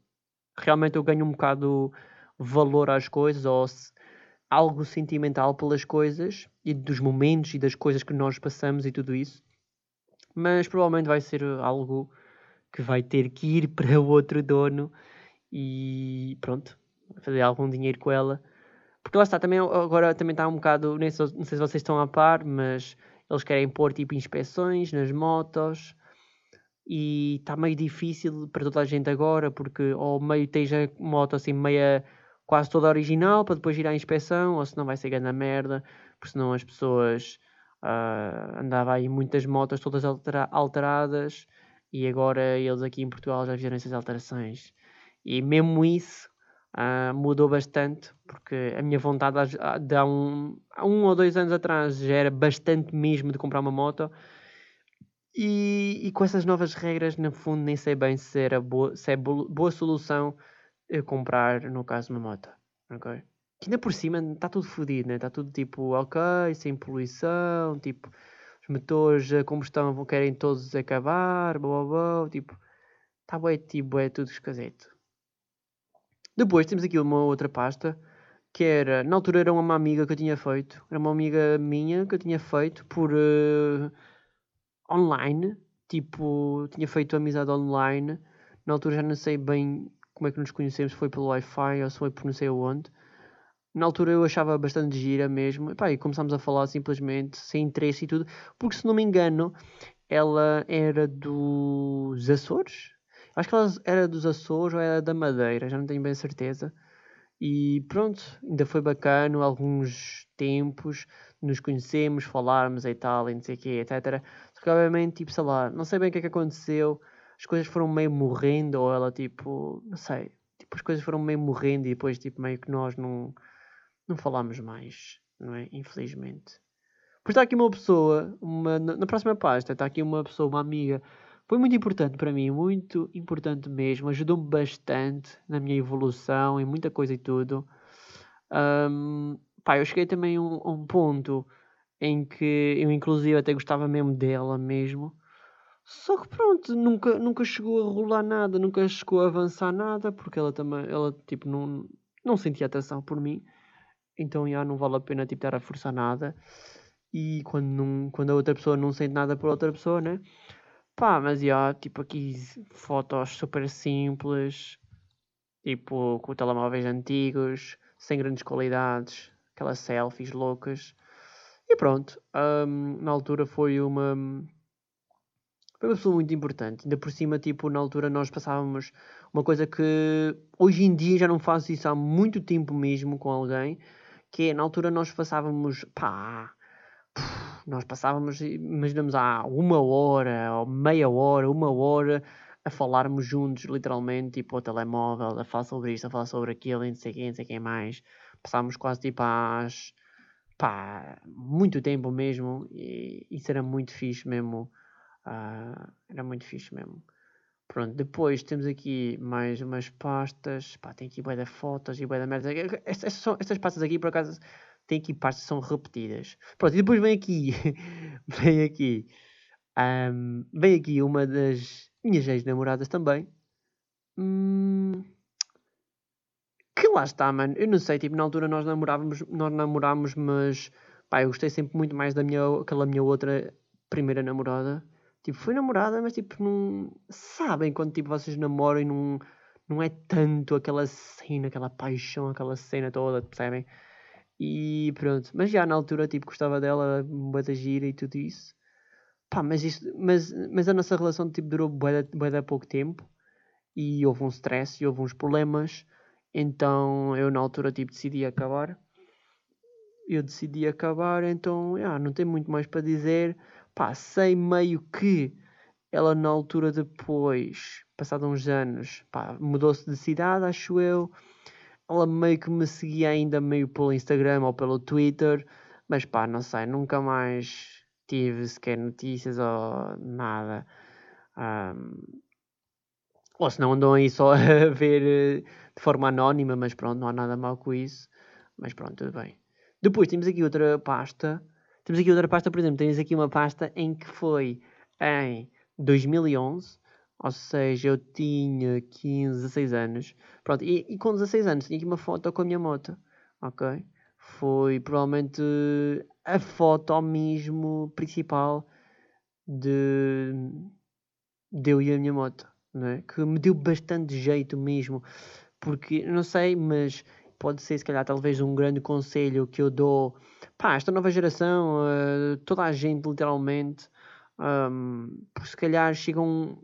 realmente eu ganho um bocado valor às coisas, ou se, algo sentimental pelas coisas, e dos momentos e das coisas que nós passamos e tudo isso. Mas provavelmente vai ser algo que vai ter que ir [LAUGHS] para o outro dono e pronto, fazer algum dinheiro com ela. Porque lá está, também, agora também está um bocado, não sei, se vocês estão a par, mas eles querem pôr tipo inspeções nas motos e está meio difícil para toda a gente agora, porque ou meio tens a moto assim meia quase toda original para depois ir à inspeção, ou senão vai ser grande merda, porque senão as pessoas uh, andavam aí muitas motos todas altera alteradas e agora eles aqui em Portugal já fizeram essas alterações. E mesmo isso uh, mudou bastante, porque a minha vontade de há um, há um ou dois anos atrás já era bastante mesmo de comprar uma moto. E, e com essas novas regras, no fundo, nem sei bem se, era boa, se é boa solução comprar, no caso, uma moto. Que ainda por cima está tudo fodido, né? Está tudo tipo, ok, sem poluição, tipo, os motores a combustão vão querem todos acabar, blá blá blá, tipo, está bué, tipo, é tudo esquisito. Depois temos aqui uma outra pasta que era, na altura era uma amiga que eu tinha feito, era uma amiga minha que eu tinha feito por uh, online, tipo, tinha feito amizade online, na altura já não sei bem como é que nos conhecemos, foi pelo Wi-Fi ou se foi por não sei onde. Na altura eu achava bastante gira mesmo. E, pá, e começámos a falar simplesmente, sem interesse e tudo. Porque se não me engano, ela era dos Açores. Acho que ela era dos Açores ou era da Madeira, já não tenho bem certeza. E pronto, ainda foi bacana, alguns tempos, nos conhecemos, falarmos e tal, e não sei o quê, etc. Obviamente, tipo, sei lá, não sei bem o que é que aconteceu as coisas foram meio morrendo, ou ela tipo, não sei, tipo, as coisas foram meio morrendo e depois tipo meio que nós não, não falámos mais, não é? Infelizmente. Pois está aqui uma pessoa, uma, na próxima página está aqui uma pessoa, uma amiga, foi muito importante para mim, muito importante mesmo, ajudou-me bastante na minha evolução e muita coisa e tudo. Um, pá, eu cheguei também a um, a um ponto em que eu inclusive até gostava mesmo dela mesmo. Só que pronto, nunca, nunca chegou a rolar nada, nunca chegou a avançar nada, porque ela também, ela tipo, não, não sentia atenção por mim. Então já não vale a pena tipo, estar a forçar nada. E quando, não, quando a outra pessoa não sente nada por outra pessoa, né? Pá, mas já, tipo, aqui fotos super simples, tipo, com telemóveis antigos, sem grandes qualidades, aquelas selfies loucas. E pronto, um, na altura foi uma foi uma pessoa muito importante. Ainda por cima, tipo, na altura nós passávamos uma coisa que hoje em dia já não faço isso há muito tempo mesmo com alguém, que é na altura nós passávamos, pá, nós passávamos, imaginamos há uma hora, ou meia hora, uma hora, a falarmos juntos, literalmente, tipo, ao telemóvel, a falar sobre isto, a falar sobre aquilo, e não sei quem, não sei quem mais. Passávamos quase tipo às, pá, muito tempo mesmo, e isso era muito fixe mesmo Uh, era muito fixe mesmo. Pronto, depois temos aqui mais umas pastas. Pá, tem aqui bué de fotos e bué de merda. Estas, são, estas pastas aqui, por acaso, tem aqui pastas que são repetidas. Pronto, e depois vem aqui, [LAUGHS] vem aqui, um, vem aqui uma das minhas ex-namoradas também. Hum, que lá está, mano. Eu não sei, tipo, na altura nós namorávamos, nós namorámos, mas pá, eu gostei sempre muito mais da minha, aquela minha outra primeira namorada. Tipo, foi namorada, mas tipo, não. Sabem quando tipo, vocês namoram e não, não é tanto aquela cena, aquela paixão, aquela cena toda, percebem? E pronto. Mas já na altura, tipo, gostava dela, bué da gira e tudo isso. Pá, mas, isto, mas, mas a nossa relação tipo, durou da pouco tempo. E houve um stress e houve uns problemas. Então eu na altura tipo, decidi acabar. Eu decidi acabar, então yeah, não tem muito mais para dizer pá, sei meio que ela na altura depois, passado uns anos, mudou-se de cidade, acho eu. Ela meio que me seguia ainda meio pelo Instagram ou pelo Twitter, mas pá, não sei, nunca mais tive sequer notícias ou nada. Um, ou se não andam aí só [LAUGHS] a ver eh, de forma anónima, mas pronto, não há nada mal com isso. Mas pronto, tudo bem. Depois temos aqui outra pasta temos aqui outra pasta, por exemplo, tens aqui uma pasta em que foi em 2011, ou seja, eu tinha 15, 16 anos. Pronto, e, e com 16 anos tinha aqui uma foto com a minha moto, ok? Foi provavelmente a foto mesmo principal de, de eu e a minha moto, é? Que me deu bastante jeito mesmo, porque, não sei, mas pode ser se calhar talvez um grande conselho que eu dou pá, esta nova geração, uh, toda a gente literalmente, um, porque se calhar chegam,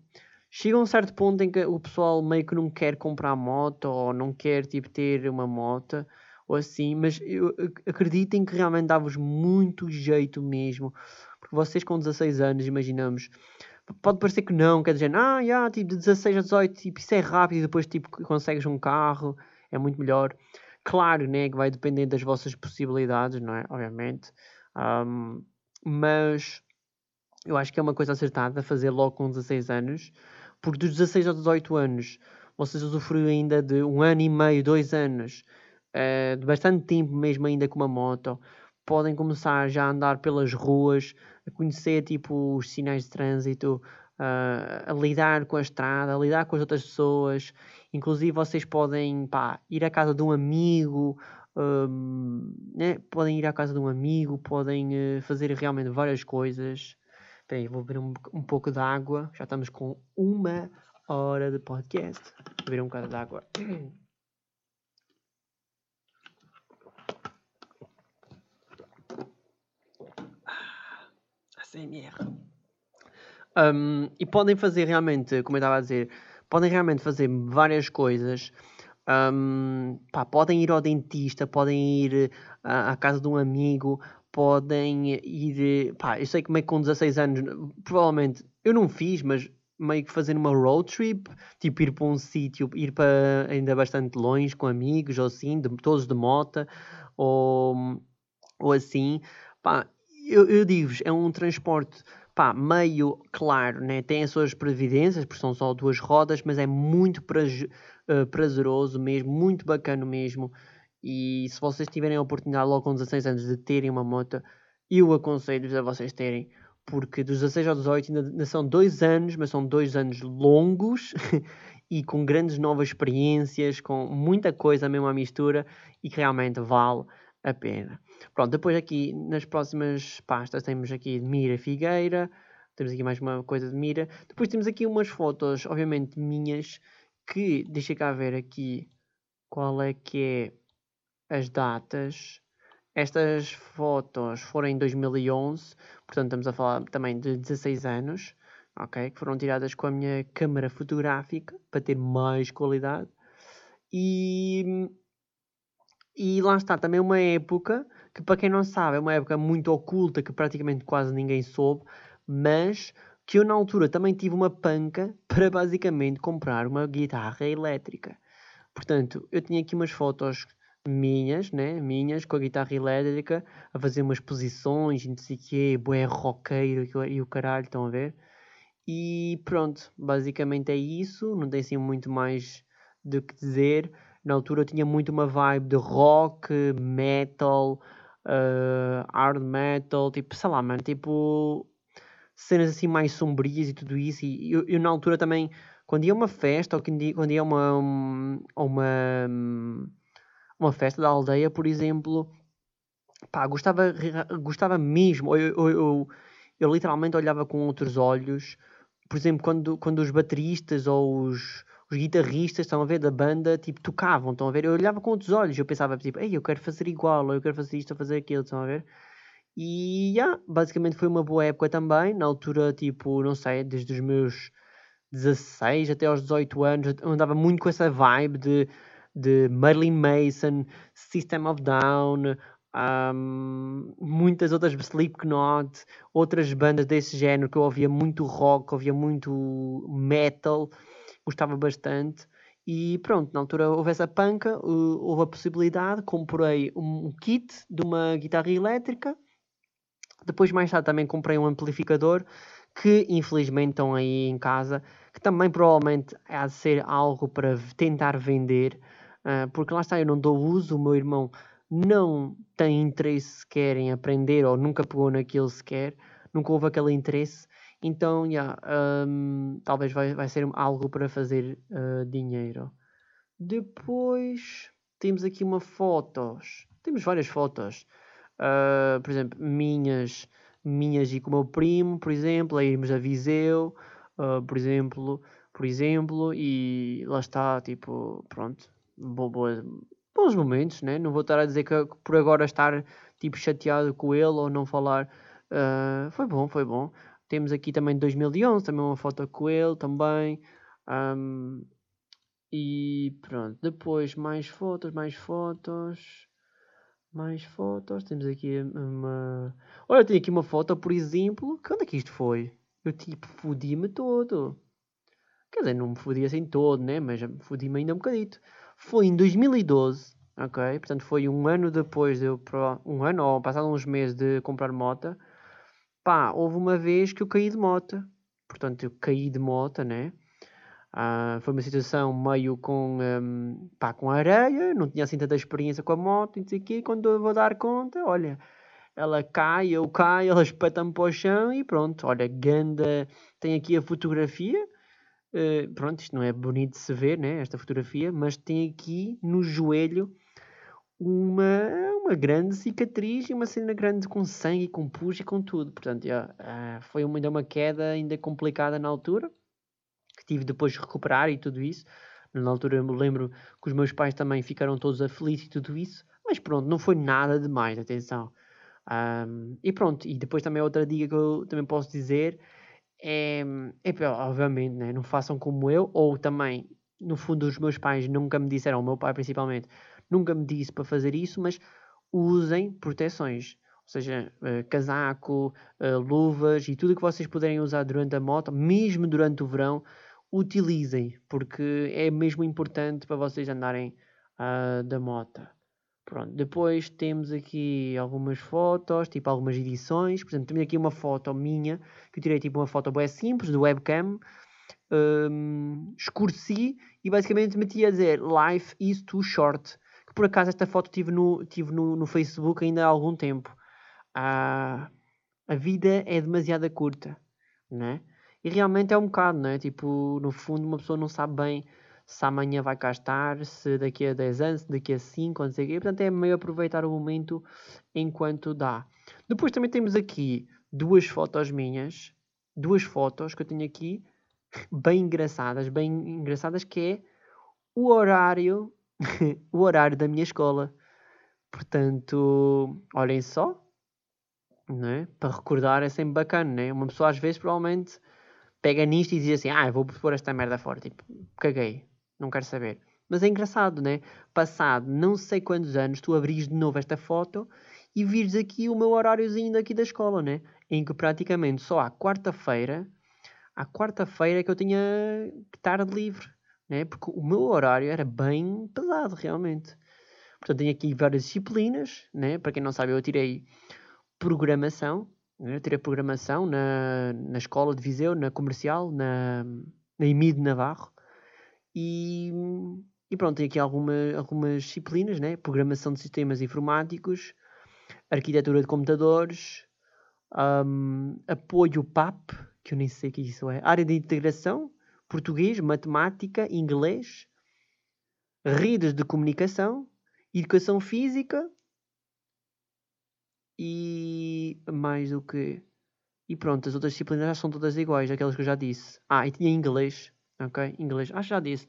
chega um certo ponto em que o pessoal meio que não quer comprar moto ou não quer tipo ter uma moto ou assim, mas eu, acreditem que realmente dá-vos muito jeito mesmo, porque vocês com 16 anos, imaginamos, pode parecer que não, quer dizer, ah, yeah, tipo de 16 a 18, tipo, isso é rápido e depois tipo consegues um carro, é muito melhor. Claro, né, que vai depender das vossas possibilidades, não é? Obviamente. Um, mas eu acho que é uma coisa acertada fazer logo com 16 anos, porque dos 16 aos 18 anos vocês usufruem ainda de um ano e meio, dois anos, uh, de bastante tempo mesmo ainda com uma moto. Podem começar já a andar pelas ruas, a conhecer tipo os sinais de trânsito, uh, a lidar com a estrada, a lidar com as outras pessoas. Inclusive, vocês podem pá, ir à casa de um amigo, um, né? podem ir à casa de um amigo, podem uh, fazer realmente várias coisas. Espera vou beber um, um pouco de água. Já estamos com uma hora de podcast. Vou beber um bocado de água. [CLEARS THROAT] ASMR. Um, e podem fazer realmente, como eu estava a dizer, podem realmente fazer várias coisas. Um, pá, podem ir ao dentista, podem ir à, à, casa de um amigo, podem ir. Pá, eu sei que meio que com 16 anos, provavelmente eu não fiz, mas meio que fazer uma road trip, tipo ir para um sítio, ir para ainda bastante longe com amigos ou assim, de, todos de moto ou, ou assim. Pá, eu, eu digo-vos, é um transporte pá, meio claro, né? tem as suas previdências, porque são só duas rodas, mas é muito uh, prazeroso mesmo, muito bacana mesmo. E se vocês tiverem a oportunidade logo com 16 anos de terem uma moto, eu aconselho-vos a vocês terem, porque dos 16 aos 18 ainda, ainda são dois anos, mas são dois anos longos [LAUGHS] e com grandes novas experiências, com muita coisa mesmo à mistura e que realmente vale a pena. Pronto, depois aqui nas próximas pastas temos aqui Mira Figueira, temos aqui mais uma coisa de Mira. Depois temos aqui umas fotos, obviamente minhas, que deixa cá ver aqui qual é que é as datas. Estas fotos foram em 2011, portanto estamos a falar também de 16 anos, ok? Que foram tiradas com a minha câmera fotográfica para ter mais qualidade. E, e lá está também uma época que para quem não sabe é uma época muito oculta que praticamente quase ninguém soube, mas que eu na altura também tive uma panca [LAUGHS] para basicamente comprar uma guitarra elétrica. Portanto, eu tinha aqui umas fotos minhas, né, minhas, com a guitarra elétrica, a fazer umas posições, não sei o quê, bué roqueiro e o caralho, estão a ver? E pronto, basicamente é isso. Não tem assim muito mais do que dizer. Na altura eu tinha muito uma vibe de rock, metal, uh, hard metal, tipo, sei lá, mano, tipo cenas assim mais sombrias e tudo isso. E eu, eu na altura também, quando ia a uma festa ou quando ia a uma, uma, uma festa da aldeia, por exemplo, pá, gostava, gostava mesmo, eu, eu, eu, eu literalmente olhava com outros olhos, por exemplo, quando, quando os bateristas ou os, os guitarristas, estão a ver, da banda, tipo, tocavam, estão a ver, eu olhava com outros olhos, eu pensava, tipo, ei, eu quero fazer igual, ou eu quero fazer isto, ou fazer aquilo, estão a ver? E, yeah, basicamente foi uma boa época também, na altura, tipo, não sei, desde os meus 16 até aos 18 anos, eu andava muito com essa vibe de, de Marilyn Mason, System of Down, um, muitas outras Slipknot, outras bandas desse género que eu ouvia muito rock, ouvia muito metal, gostava bastante. E pronto, na altura houve essa panca, houve a possibilidade, comprei um kit de uma guitarra elétrica. Depois, mais tarde, também comprei um amplificador que infelizmente estão aí em casa, que também provavelmente há de ser algo para tentar vender, uh, porque lá está, eu não dou uso, o meu irmão não tem interesse sequer em aprender ou nunca pegou naquilo sequer, nunca houve aquele interesse, então yeah, um, talvez vai, vai ser algo para fazer uh, dinheiro. Depois temos aqui uma fotos, temos várias fotos, uh, por exemplo, minhas, minhas e com o meu primo, por exemplo, a irmos a Viseu, uh, por exemplo, por exemplo, e lá está, tipo, pronto, boa, bons momentos, né? Não vou estar a dizer que por agora estar tipo chateado com ele ou não falar. Uh, foi bom, foi bom. Temos aqui também 2011, também uma foto com ele também. Um, e pronto, depois mais fotos, mais fotos. Mais fotos. Temos aqui uma. Olha, eu tenho aqui uma foto, por exemplo. Quando é que isto foi? Eu tipo fodi-me todo. Quer dizer, não me fodi assim todo, né? Mas fodi-me ainda um bocadito foi em 2012, ok? Portanto, foi um ano depois de eu, um ano ou passado uns meses de comprar moto, pá, houve uma vez que eu caí de moto, portanto, eu caí de moto, né? Ah, foi uma situação meio com, um, pá, com areia, não tinha assim tanta experiência com a moto, e não quando eu vou dar conta, olha, ela cai, eu caio, [LAUGHS] ela espeta-me para o chão e pronto, olha, ganda, tem aqui a fotografia, Uh, pronto, isto não é bonito de se ver, né, esta fotografia, mas tem aqui no joelho uma, uma grande cicatriz e uma cena grande com sangue, com pus e com tudo. Portanto, já, uh, foi ainda uma queda ainda complicada na altura, que tive depois de recuperar e tudo isso. Na altura eu me lembro que os meus pais também ficaram todos aflitos e tudo isso, mas pronto, não foi nada demais, atenção. Um, e pronto, e depois também outra dica que eu também posso dizer é, é obviamente, né? não façam como eu, ou também, no fundo, os meus pais nunca me disseram, o meu pai principalmente, nunca me disse para fazer isso, mas usem proteções. Ou seja, uh, casaco, uh, luvas e tudo que vocês puderem usar durante a moto, mesmo durante o verão, utilizem, porque é mesmo importante para vocês andarem uh, da moto. Pronto, depois temos aqui algumas fotos, tipo algumas edições. Por exemplo, tenho aqui uma foto minha, que eu tirei tipo uma foto bem simples, do webcam. Um, escureci e basicamente meti a dizer Life is too short. Que por acaso esta foto tive no, tive no, no Facebook ainda há algum tempo. Ah, a vida é demasiado curta, né? E realmente é um bocado, né? Tipo, no fundo, uma pessoa não sabe bem se amanhã vai cá estar, se daqui a 10 anos, se daqui a 5, não sei o quê. Portanto, é meio aproveitar o momento enquanto dá. Depois também temos aqui duas fotos minhas, duas fotos que eu tenho aqui, bem engraçadas, bem engraçadas, que é o horário, [LAUGHS] o horário da minha escola. Portanto, olhem só, né? para recordar é sempre bacana, né? Uma pessoa às vezes provavelmente pega nisto e diz assim, ah, vou pôr esta merda fora, tipo, caguei, não quero saber. Mas é engraçado, né? Passado não sei quantos anos, tu abris de novo esta foto e vires aqui o meu horáriozinho daqui da escola, né? Em que praticamente só à quarta-feira, à quarta-feira é que eu tinha estar livre, né? Porque o meu horário era bem pesado, realmente. Portanto, tenho aqui várias disciplinas, né? Para quem não sabe, eu tirei programação, Eu tirei programação na, na escola de Viseu, na comercial, na, na de Navarro. E, e pronto, tem aqui alguma, algumas disciplinas, né? Programação de sistemas informáticos, arquitetura de computadores, um, apoio PAP, que eu nem sei o que isso é, área de integração, português, matemática, inglês, redes de comunicação, educação física e mais do que. E pronto, as outras disciplinas são todas iguais, aquelas que eu já disse. Ah, e tinha inglês, ok? Inglês, acho que já disse.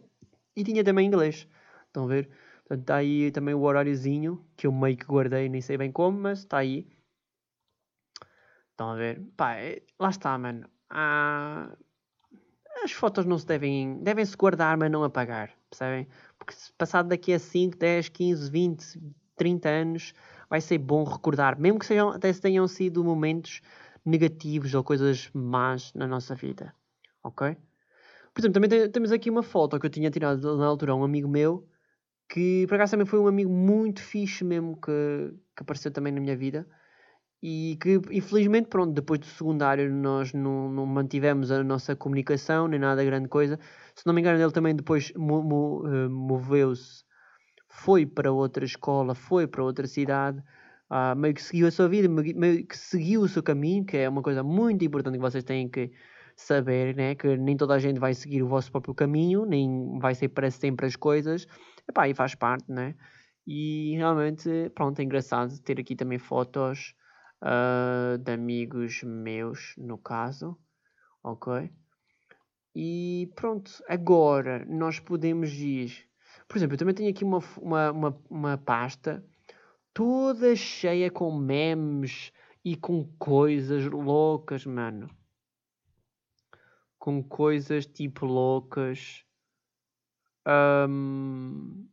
E tinha também inglês. Estão a ver? Portanto, está aí também o horáriozinho, que eu meio que guardei, nem sei bem como, mas está aí. Estão a ver? Pá, é, lá está, mano. Ah, as fotos não se devem... Devem-se guardar, mas não apagar, percebem? Porque se passado daqui a 5, 10, 15, 20, 30 anos, vai ser bom recordar. Mesmo que sejam, até se tenham sido momentos negativos ou coisas más na nossa vida. Ok? Por exemplo, também tem, temos aqui uma foto que eu tinha tirado na altura a um amigo meu, que por acaso também foi um amigo muito fixe mesmo que, que apareceu também na minha vida. E que infelizmente, pronto, depois do secundário nós não, não mantivemos a nossa comunicação, nem nada grande coisa. Se não me engano, ele também depois mo, mo, uh, moveu-se, foi para outra escola, foi para outra cidade, uh, meio que seguiu a sua vida, meio que seguiu o seu caminho, que é uma coisa muito importante que vocês têm que saber né, que nem toda a gente vai seguir o vosso próprio caminho, nem vai ser para sempre as coisas, Epá, e faz parte, né? E realmente, pronto, é engraçado ter aqui também fotos uh, de amigos meus, no caso, ok? E pronto, agora nós podemos ir. Por exemplo, eu também tenho aqui uma, uma, uma, uma pasta toda cheia com memes e com coisas loucas, mano com coisas tipo loucas. Um,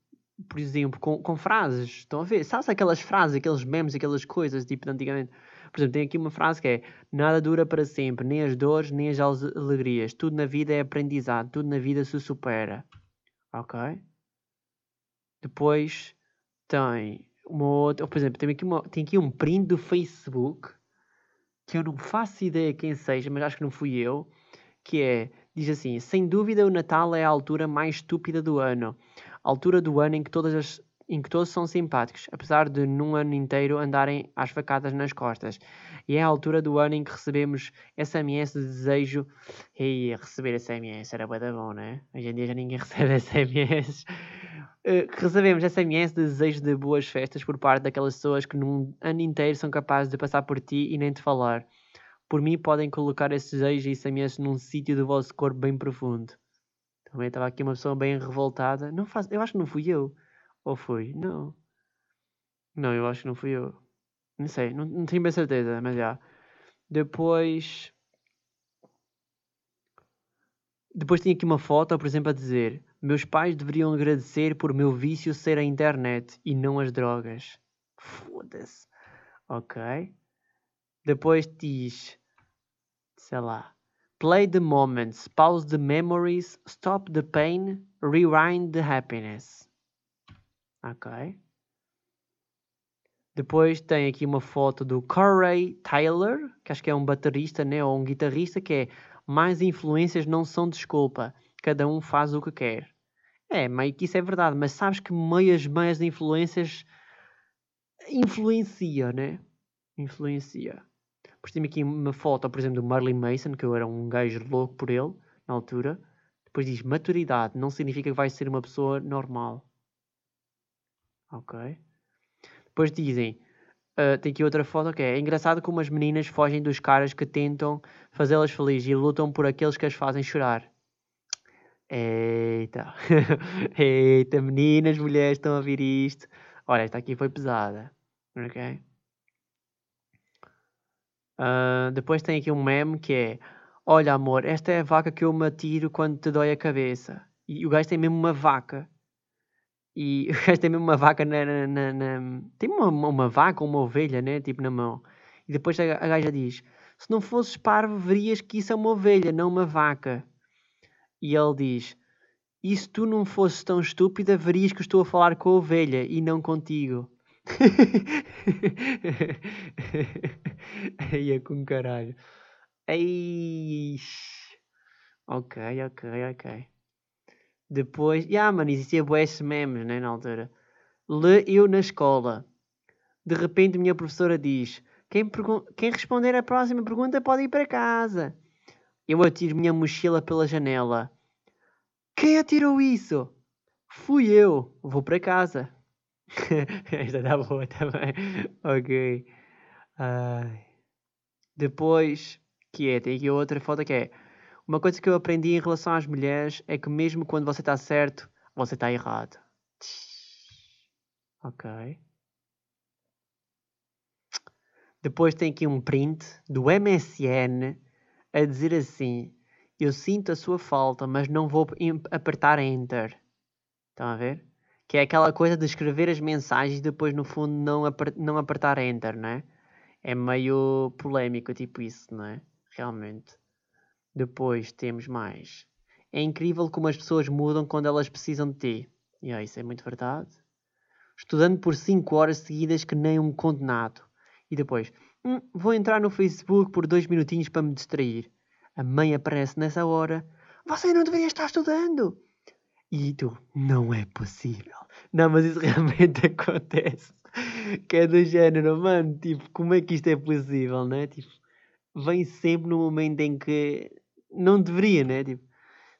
por exemplo, com, com frases. Estão a ver? Sabes aquelas frases, aqueles memes, aquelas coisas, tipo de antigamente? Por exemplo, tem aqui uma frase que é: Nada dura para sempre, nem as dores, nem as alegrias. Tudo na vida é aprendizado, tudo na vida se supera. Ok? Depois tem uma outra. Por exemplo, tem aqui, uma, tem aqui um print do Facebook que eu não faço ideia quem seja, mas acho que não fui eu que é, diz assim, sem dúvida o Natal é a altura mais estúpida do ano. Altura do ano em que todas as em que todos são simpáticos, apesar de num ano inteiro andarem às facadas nas costas. E é a altura do ano em que recebemos SMS de desejo. E receber SMS era bem bom, né? Hoje em dia já ninguém [LAUGHS] recebe SMS. Uh, recebemos SMS de desejo de boas festas por parte daquelas pessoas que num ano inteiro são capazes de passar por ti e nem te falar. Por mim, podem colocar esses desejos e SMS num sítio do vosso corpo bem profundo. Também estava aqui uma pessoa bem revoltada. Não faz... Eu acho que não fui eu. Ou fui? Não. Não, eu acho que não fui eu. Não sei, não, não tenho bem certeza, mas já. Depois. Depois tinha aqui uma foto, por exemplo, a dizer: Meus pais deveriam agradecer por meu vício ser a internet e não as drogas. Foda-se. Ok. Depois diz, sei lá, play the moments, pause the memories, stop the pain, rewind the happiness. Ok. Depois tem aqui uma foto do Corey Taylor, que acho que é um baterista né, ou um guitarrista, que é mais influências não são desculpa, cada um faz o que quer. É, meio que isso é verdade, mas sabes que meias, meias influências influencia, né? Influencia. Depois tem aqui uma foto, por exemplo, do Marley Mason, que eu era um gajo louco por ele, na altura. Depois diz, maturidade não significa que vais ser uma pessoa normal. Ok. Depois dizem, uh, tem aqui outra foto que é, é engraçado como as meninas fogem dos caras que tentam fazê-las felizes e lutam por aqueles que as fazem chorar. Eita. [LAUGHS] Eita, meninas, mulheres estão a ouvir isto. Olha, esta aqui foi pesada. Ok? Uh, depois tem aqui um meme que é: Olha, amor, esta é a vaca que eu me atiro quando te dói a cabeça. E o gajo tem mesmo uma vaca. E [LAUGHS] o gajo tem mesmo uma vaca na. na, na, na tem uma, uma vaca ou uma ovelha, né? Tipo na mão. E depois a, a gaja diz: Se não fosses parvo, verias que isso é uma ovelha, não uma vaca. E ele diz: E se tu não fosses tão estúpida, verias que estou a falar com a ovelha e não contigo. [LAUGHS] Ia com caralho. Eish. Ok, ok, ok. Depois. Ya, yeah, mano, existia boas memes, né, na altura. Le eu na escola. De repente, minha professora diz: quem, quem responder a próxima pergunta pode ir para casa. Eu atiro minha mochila pela janela. Quem atirou isso? Fui eu. Vou para casa. [LAUGHS] Esta está boa também. [LAUGHS] ok. Uh, depois, que é, tem aqui outra foto que é. Uma coisa que eu aprendi em relação às mulheres é que mesmo quando você está certo, você está errado. Ok. Depois tem aqui um print do MSN a dizer assim: Eu sinto a sua falta, mas não vou apertar Enter. Estão a ver? Que é aquela coisa de escrever as mensagens e depois, no fundo, não, aper não apertar Enter, não é? É meio polémico, tipo isso, não é? Realmente. Depois temos mais. É incrível como as pessoas mudam quando elas precisam de ti. E yeah, isso é muito verdade. Estudando por 5 horas seguidas que nem um condenado. E depois, hum, vou entrar no Facebook por dois minutinhos para me distrair. A mãe aparece nessa hora. Você não deveria estar estudando. E tu, não é possível. Não, mas isso [LAUGHS] realmente acontece. Que é do género, mano, tipo, como é que isto é possível, né? Tipo, vem sempre no momento em que não deveria, né? Tipo,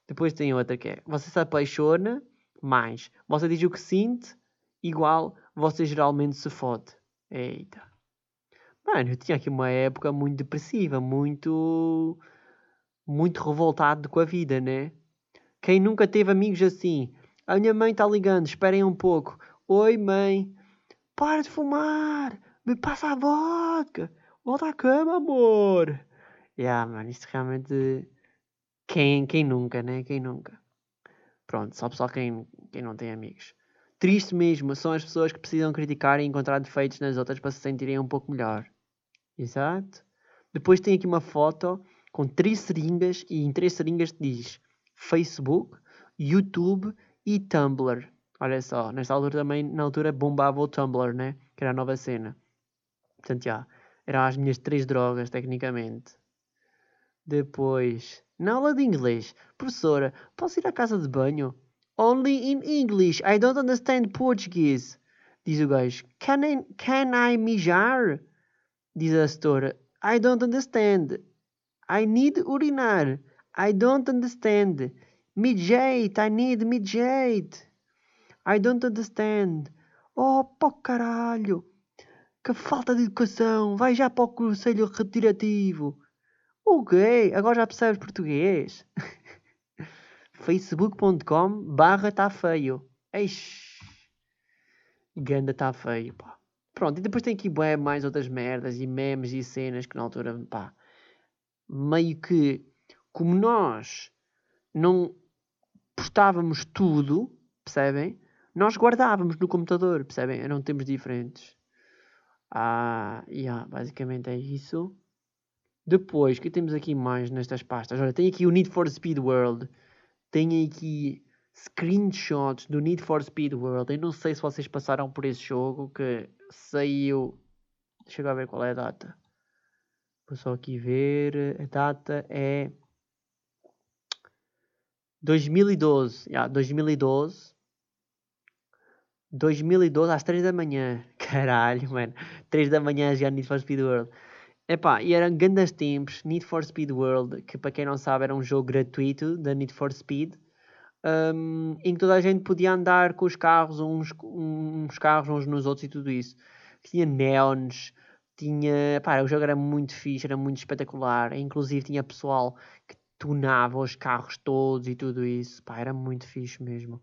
depois tem outra que é, você se apaixona, mais, você diz o que sente, igual, você geralmente se fode. Eita. Mano, eu tinha aqui uma época muito depressiva, muito. muito revoltado com a vida, né? Quem nunca teve amigos assim? A minha mãe está ligando, esperem um pouco. Oi, mãe. Para de fumar! Me passa a vodka! Volta à cama, amor! Yeah, mano, isto realmente. Quem, quem nunca, né? Quem nunca? Pronto, só pessoal quem, quem não tem amigos. Triste mesmo, são as pessoas que precisam criticar e encontrar defeitos nas outras para se sentirem um pouco melhor. Exato. Depois tem aqui uma foto com três seringas e em três seringas diz Facebook, YouTube e Tumblr. Olha só, nesta altura também, na altura bombava o Tumblr, né? Que era a nova cena. Portanto, já, eram as minhas três drogas, tecnicamente. Depois, na aula de inglês, professora, posso ir à casa de banho? Only in English, I don't understand Portuguese. Diz o gajo, can I, can I mijar? Diz a setora: I don't understand. I need urinar. I don't understand. Midgate, I need midgate. I don't understand. Oh, pó caralho! Que falta de educação! Vai já para o conselho retirativo. O quê? Agora já percebes português? [LAUGHS] facebook.com barra tá feio. Eish. Ganda tá feio, pá. Pronto, e depois tem aqui bué, mais outras merdas e memes e cenas que na altura, pá, meio que, como nós não postávamos tudo, percebem? Nós guardávamos no computador, percebem? Eram tempos diferentes. Ah, yeah, basicamente é isso. Depois, que temos aqui mais nestas pastas? Olha, tem aqui o Need for Speed World. Tem aqui screenshots do Need for Speed World. Eu não sei se vocês passaram por esse jogo que saiu. Deixa eu ver qual é a data. Vou só aqui ver. A data é 2012. Yeah, 2012. 2012 às 3 da manhã. [LAUGHS] Caralho, mano. 3 da manhã já Need for Speed World. Epá, e eram grandes tempos. Need for Speed World, que para quem não sabe era um jogo gratuito da Need for Speed um, em que toda a gente podia andar com os carros, uns, uns carros uns nos outros e tudo isso. Tinha neons, tinha. Pá, o jogo era muito fixe, era muito espetacular. Inclusive tinha pessoal tunava os carros todos e tudo isso. Pá, era muito fixe mesmo.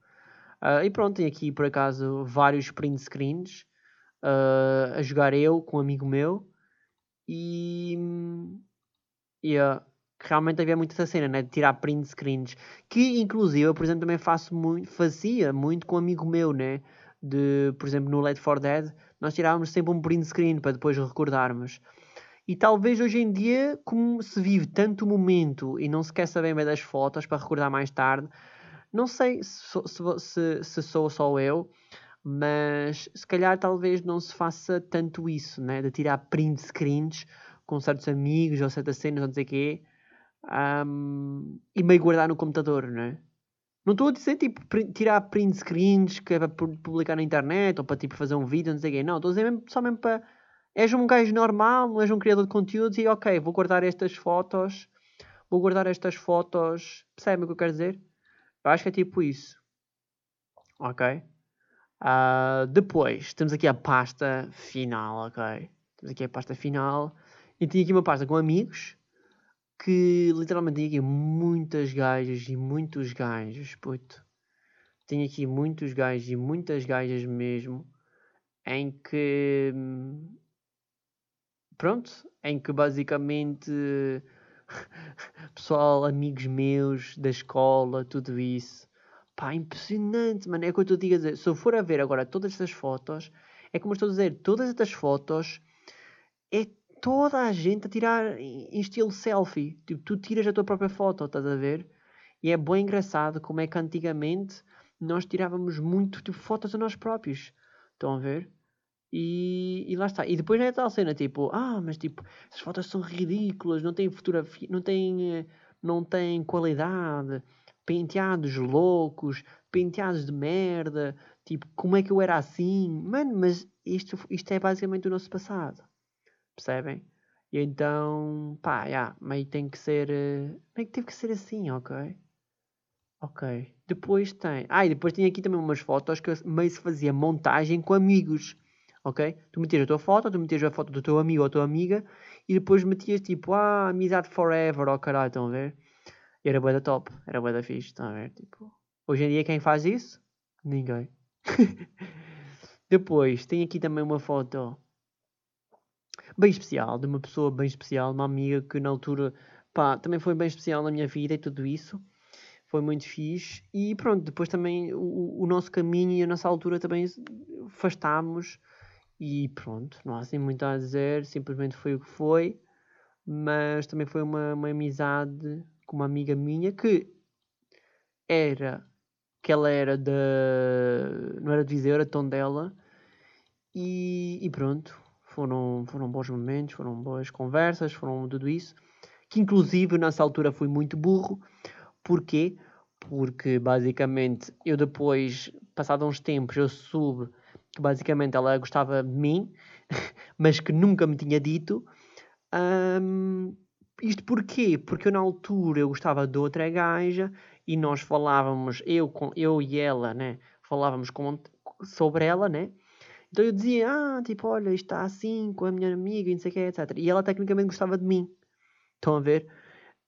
Uh, e pronto, tem aqui por acaso vários print screens uh, a jogar eu com um amigo meu. E. Yeah realmente havia muita essa cena, né? De tirar print screens. Que, inclusive, eu, por exemplo, também faço muito, fazia muito com um amigo meu, né? De, por exemplo, no Let for Dead, nós tirávamos sempre um print screen para depois recordarmos. E talvez hoje em dia, como se vive tanto momento e não se quer saber bem das fotos para recordar mais tarde, não sei se, se, se, sou só eu, mas se calhar talvez não se faça tanto isso, né? De tirar print screens com certos amigos ou certas cenas, não sei o quê, um, e meio guardar no computador, não é? Não estou a dizer tipo tirar print screens que é para publicar na internet ou para tipo fazer um vídeo, não sei o quê. Não, estou a dizer mesmo, só mesmo para. És um gajo normal, és um criador de conteúdos e ok, vou guardar estas fotos, vou guardar estas fotos. Percebem o que eu quero dizer? Eu acho que é tipo isso. Ok? Uh, depois, temos aqui a pasta final, ok? Temos aqui a pasta final. E tenho aqui uma pasta com amigos que literalmente tem aqui muitas gajas e muitos gajos, puto. Tenho aqui muitos gajos e muitas gajas mesmo, em que. Pronto, em que basicamente. [LAUGHS] Pessoal, amigos meus da escola, tudo isso. Pá, impressionante, mano. É o que eu estou a dizer. Se eu for a ver agora todas estas fotos, é como eu estou a dizer, todas estas fotos é toda a gente a tirar em estilo selfie. Tipo, tu tiras a tua própria foto, estás a ver? E é bem engraçado como é que antigamente nós tirávamos muito tipo, fotos a nós próprios. Estão a ver? E, e lá está. E depois é tal cena, tipo, ah, mas tipo, essas fotos são ridículas, não têm fotografia, não têm, não têm qualidade, penteados loucos, penteados de merda, tipo, como é que eu era assim? Mano, mas isto, isto é basicamente o nosso passado. Percebem? E então, pá, yeah, meio tem que ser. Uh, meio que teve que ser assim, ok? Ok. Depois tem. Ah, e depois tem aqui também umas fotos que meio se fazia montagem com amigos. Ok? Tu metias a tua foto, tu metias a foto do teu amigo ou tua amiga e depois metias tipo, ah, amizade forever, ó oh, caralho, estão a ver? E era boa da top, era boa da fixe, estão a ver? Tipo, hoje em dia quem faz isso? Ninguém. [LAUGHS] depois tem aqui também uma foto bem especial, de uma pessoa bem especial, uma amiga que na altura, pá, também foi bem especial na minha vida e tudo isso. Foi muito fixe. E pronto, depois também o, o nosso caminho e a nossa altura também afastámos. E pronto, não há assim muito a dizer, simplesmente foi o que foi. Mas também foi uma, uma amizade com uma amiga minha que era que ela era da. não era de Viseu, era de Tondela. E, e pronto, foram, foram bons momentos, foram boas conversas, foram tudo isso. Que inclusive nessa altura fui muito burro. Porquê? Porque basicamente eu depois, passado uns tempos, eu que basicamente ela gostava de mim, [LAUGHS] mas que nunca me tinha dito. Um, isto porquê? Porque eu na altura eu gostava de outra gaja e nós falávamos, eu, com, eu e ela, né? Falávamos com, sobre ela, né? Então eu dizia, ah, tipo, olha, isto está assim com a minha amiga e não sei o que, etc. E ela tecnicamente gostava de mim. Estão a ver?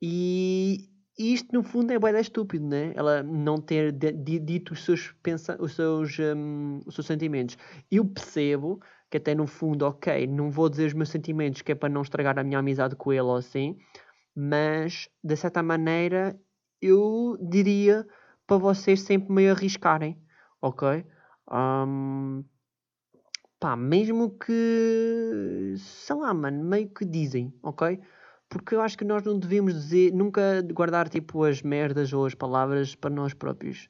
E isto no fundo é bem estúpido, né? Ela não ter dito os seus, pensa os, seus, um, os seus sentimentos. Eu percebo que até no fundo, ok, não vou dizer os meus sentimentos que é para não estragar a minha amizade com ele ou assim, mas de certa maneira eu diria para vocês sempre meio arriscarem, ok? Um, pá, mesmo que, sei lá, mano, meio que dizem, ok? Porque eu acho que nós não devemos dizer, nunca guardar tipo as merdas ou as palavras para nós próprios.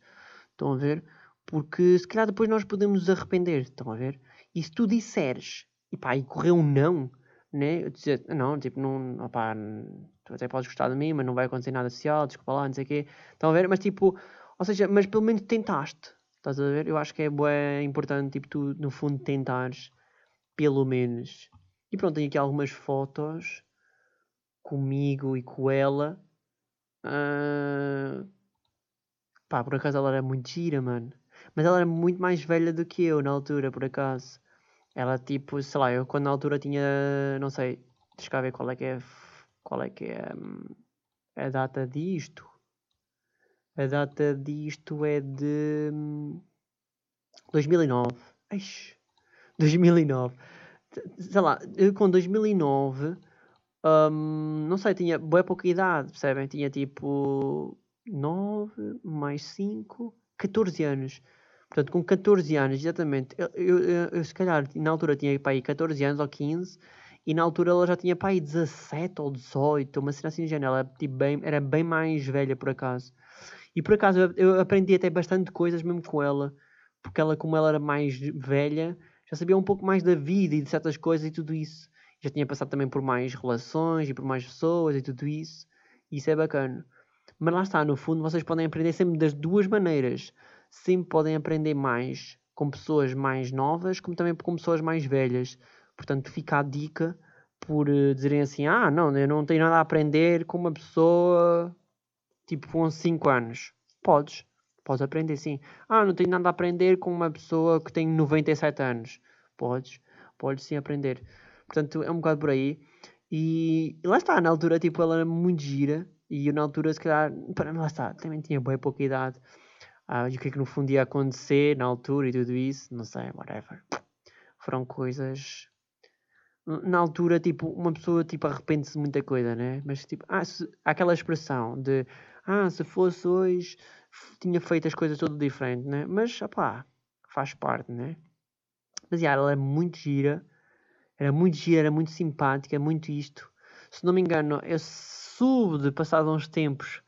Estão a ver? Porque se calhar depois nós podemos nos arrepender, estão a ver? E se tu disseres, e pá, e correu um não, né? Eu dizer, não, tipo, não, opá, tu até podes gostar de mim, mas não vai acontecer nada social, desculpa lá, não sei o quê. Estão a ver? Mas tipo, ou seja, mas pelo menos tentaste, Estás a ver? Eu acho que é bué importante, tipo, tu no fundo tentares, pelo menos. E pronto, tenho aqui algumas fotos comigo e com ela. Uh... Pá, por acaso ela era muito gira, mano. Mas ela era muito mais velha do que eu na altura, por acaso. Ela tipo, sei lá, eu quando na altura tinha, não sei, deixa cá ver qual é que é, qual é que é hum, a data disto. A data disto é de 2009. Eish, 2009. Sei lá, com 2009, um, não sei, tinha boa pouca idade, percebem? Tinha tipo 9 mais 5, 14 anos. Portanto, com 14 anos, exatamente, eu, eu, eu, eu se calhar na altura tinha para aí 14 anos ou 15 e na altura ela já tinha para aí 17 ou 18, uma cena assim de género. Ela tipo, bem, era bem mais velha por acaso. E por acaso eu aprendi até bastante coisas mesmo com ela, porque ela, como ela era mais velha, já sabia um pouco mais da vida e de certas coisas e tudo isso. Já tinha passado também por mais relações e por mais pessoas e tudo isso. E isso é bacana. Mas lá está, no fundo, vocês podem aprender sempre das duas maneiras. Sempre podem aprender mais com pessoas mais novas, como também com pessoas mais velhas. Portanto, fica a dica por uh, dizerem assim: ah, não, eu não tenho nada a aprender com uma pessoa tipo com 5 anos. Podes, podes aprender sim. Ah, não tenho nada a aprender com uma pessoa que tem 97 anos. Podes, podes sim aprender. Portanto, é um bocado por aí. E, e lá está, na altura, tipo, ela era muito gira. E eu, na altura, se calhar, para, lá está, também tinha bem pouca idade. Ah, e o que é que no fundo ia acontecer na altura e tudo isso, não sei, whatever. Foram coisas. Na altura, tipo, uma pessoa tipo, arrepende-se de muita coisa, né? Mas, tipo, ah, se, aquela expressão de ah, se fosse hoje, tinha feito as coisas tudo diferente, né? Mas, opá, faz parte, né? Mas, yeah, ela é muito gira era muito gira, era muito simpática, muito isto. Se não me engano, eu soube de passados uns tempos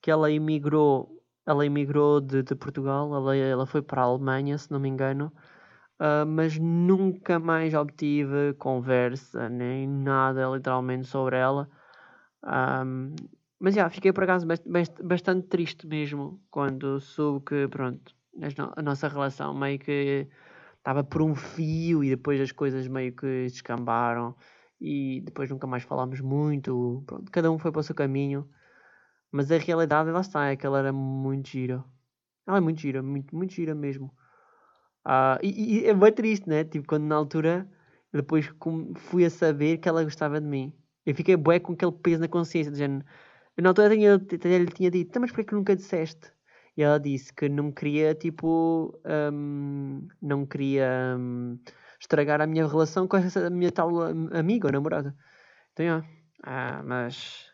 que ela emigrou, ela emigrou de, de Portugal, ela, ela foi para a Alemanha, se não me engano, uh, mas nunca mais obtive conversa, nem nada literalmente sobre ela. Um, mas já, fiquei por acaso bastante triste mesmo quando soube que, pronto, a nossa relação meio que estava por um fio e depois as coisas meio que descambaram e depois nunca mais falámos muito. Pronto, cada um foi para o seu caminho. Mas a realidade, lá está, é que ela era muito gira. Ela é muito gira, muito, muito gira mesmo. Uh, e, e, é bem triste, né? Tipo, quando na altura, depois fui a saber que ela gostava de mim. Eu fiquei bué com aquele peso na consciência, dizendo... Eu na altura tinha, lhe tinha dito, então, mas porquê que nunca disseste? E ela disse que não queria, tipo, um, não queria um, estragar a minha relação com essa minha tal amiga ou namorada. Então, já. Ah, mas.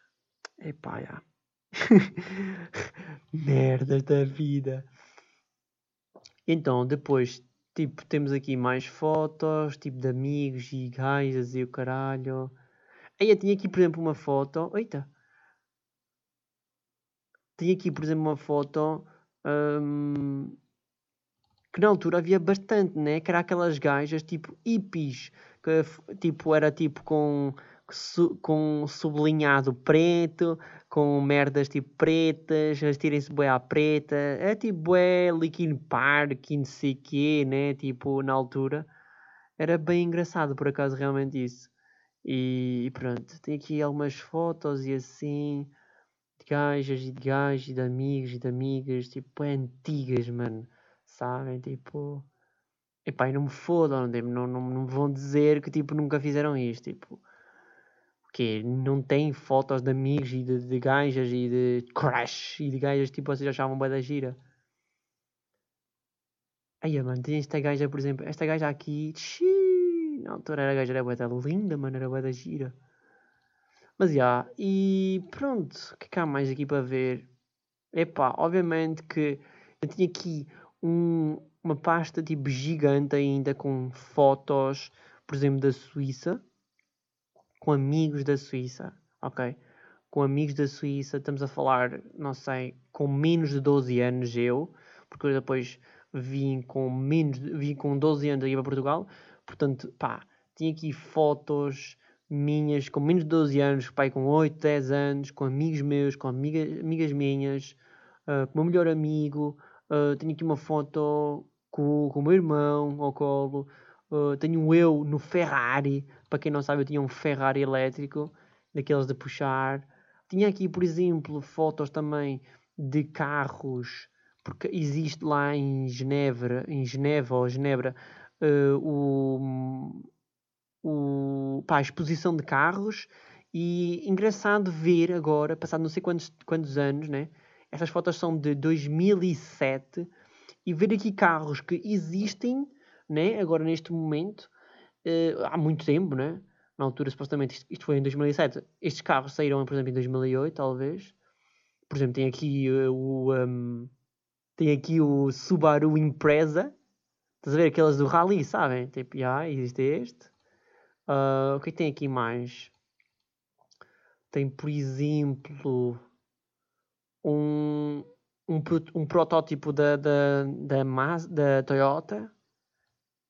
Epá, já. [LAUGHS] Merdas da vida. Então, depois, tipo, temos aqui mais fotos, tipo, de amigos e gajas e o caralho. Aí eu tinha aqui, por exemplo, uma foto. Eita! Tinha aqui, por exemplo, uma foto um, que na altura havia bastante, né? Que era aquelas gajas tipo hippies, que tipo, era tipo com, com sublinhado preto, com merdas tipo pretas, vestirem-se bué à preta, é tipo bué Linkin Park não sei quê, né? Tipo, na altura. Era bem engraçado, por acaso, realmente isso. E, e pronto, tem aqui algumas fotos e assim de gajas e de gajos e de amigos e de amigas, tipo, é antigas, mano, sabem? Tipo, epá, e não me fodam, não, não, não vão dizer que, tipo, nunca fizeram isto, tipo, o quê? Não tem fotos de amigos e de, de gajas e de crush e de gajas, tipo, vocês achavam bem da gira. Aí, mano, tem esta gaja, por exemplo, esta gaja aqui, xiii, na altura era gaja, era bué linda, mano, era bué da gira. Mas já, yeah, e pronto, o que é que há mais aqui para ver? Epá, obviamente que eu tinha aqui um, uma pasta tipo gigante ainda com fotos, por exemplo, da Suíça, com amigos da Suíça, ok? Com amigos da Suíça, estamos a falar, não sei, com menos de 12 anos eu, porque eu depois vim com menos, vim com 12 anos aí para Portugal, portanto, pá, tinha aqui fotos minhas com menos de 12 anos, pai com 8, 10 anos, com amigos meus, com amiga, amigas minhas, uh, com o meu melhor amigo. Uh, tenho aqui uma foto com, com o meu irmão ao colo. Uh, tenho eu no Ferrari. Para quem não sabe, eu tinha um Ferrari elétrico, daqueles de puxar. Tinha aqui, por exemplo, fotos também de carros, porque existe lá em Genebra, em Geneva ou Genebra, uh, o o, pá, a exposição de carros e engraçado ver agora, passado não sei quantos, quantos anos, né? Estas fotos são de 2007 e ver aqui carros que existem, né? Agora neste momento, uh, há muito tempo, né? Na altura, supostamente, isto, isto, foi em 2007. Estes carros saíram, por exemplo, em 2008, talvez. Por exemplo, tem aqui uh, o... Um, tem aqui o Subaru Impreza. Estás a ver aquelas do Rally, sabem? Tipo, já, existe este. Uh, o que, é que tem aqui mais? Tem, por exemplo, um, um, um protótipo da, da, da, da Toyota,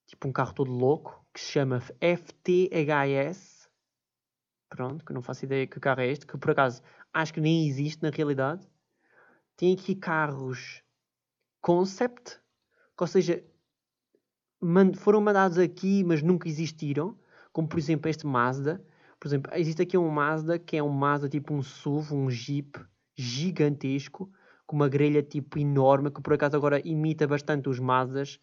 tipo um carro todo louco, que se chama FTHS. pronto, que não faço ideia que carro é este, que por acaso acho que nem existe na realidade. Tem aqui carros concept, ou seja, foram mandados aqui, mas nunca existiram, como por exemplo este Mazda. Por exemplo, existe aqui um Mazda que é um Mazda tipo um SUV, um Jeep gigantesco, com uma grelha tipo enorme, que por acaso agora imita bastante os Mazdas,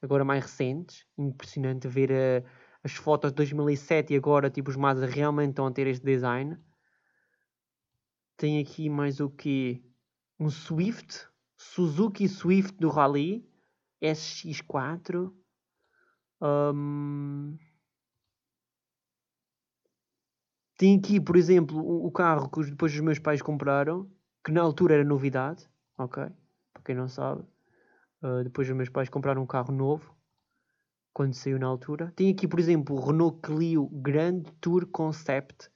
agora mais recentes. Impressionante ver uh, as fotos de 2007 e agora tipo os Mazdas realmente estão a ter este design. Tem aqui mais o que? Um Swift, Suzuki Swift do Rally, SX4. Um... Tem aqui, por exemplo, o carro que depois os meus pais compraram, que na altura era novidade, ok? Para quem não sabe. Uh, depois os meus pais compraram um carro novo, quando saiu na altura. Tem aqui, por exemplo, o Renault Clio Grand Tour Concept,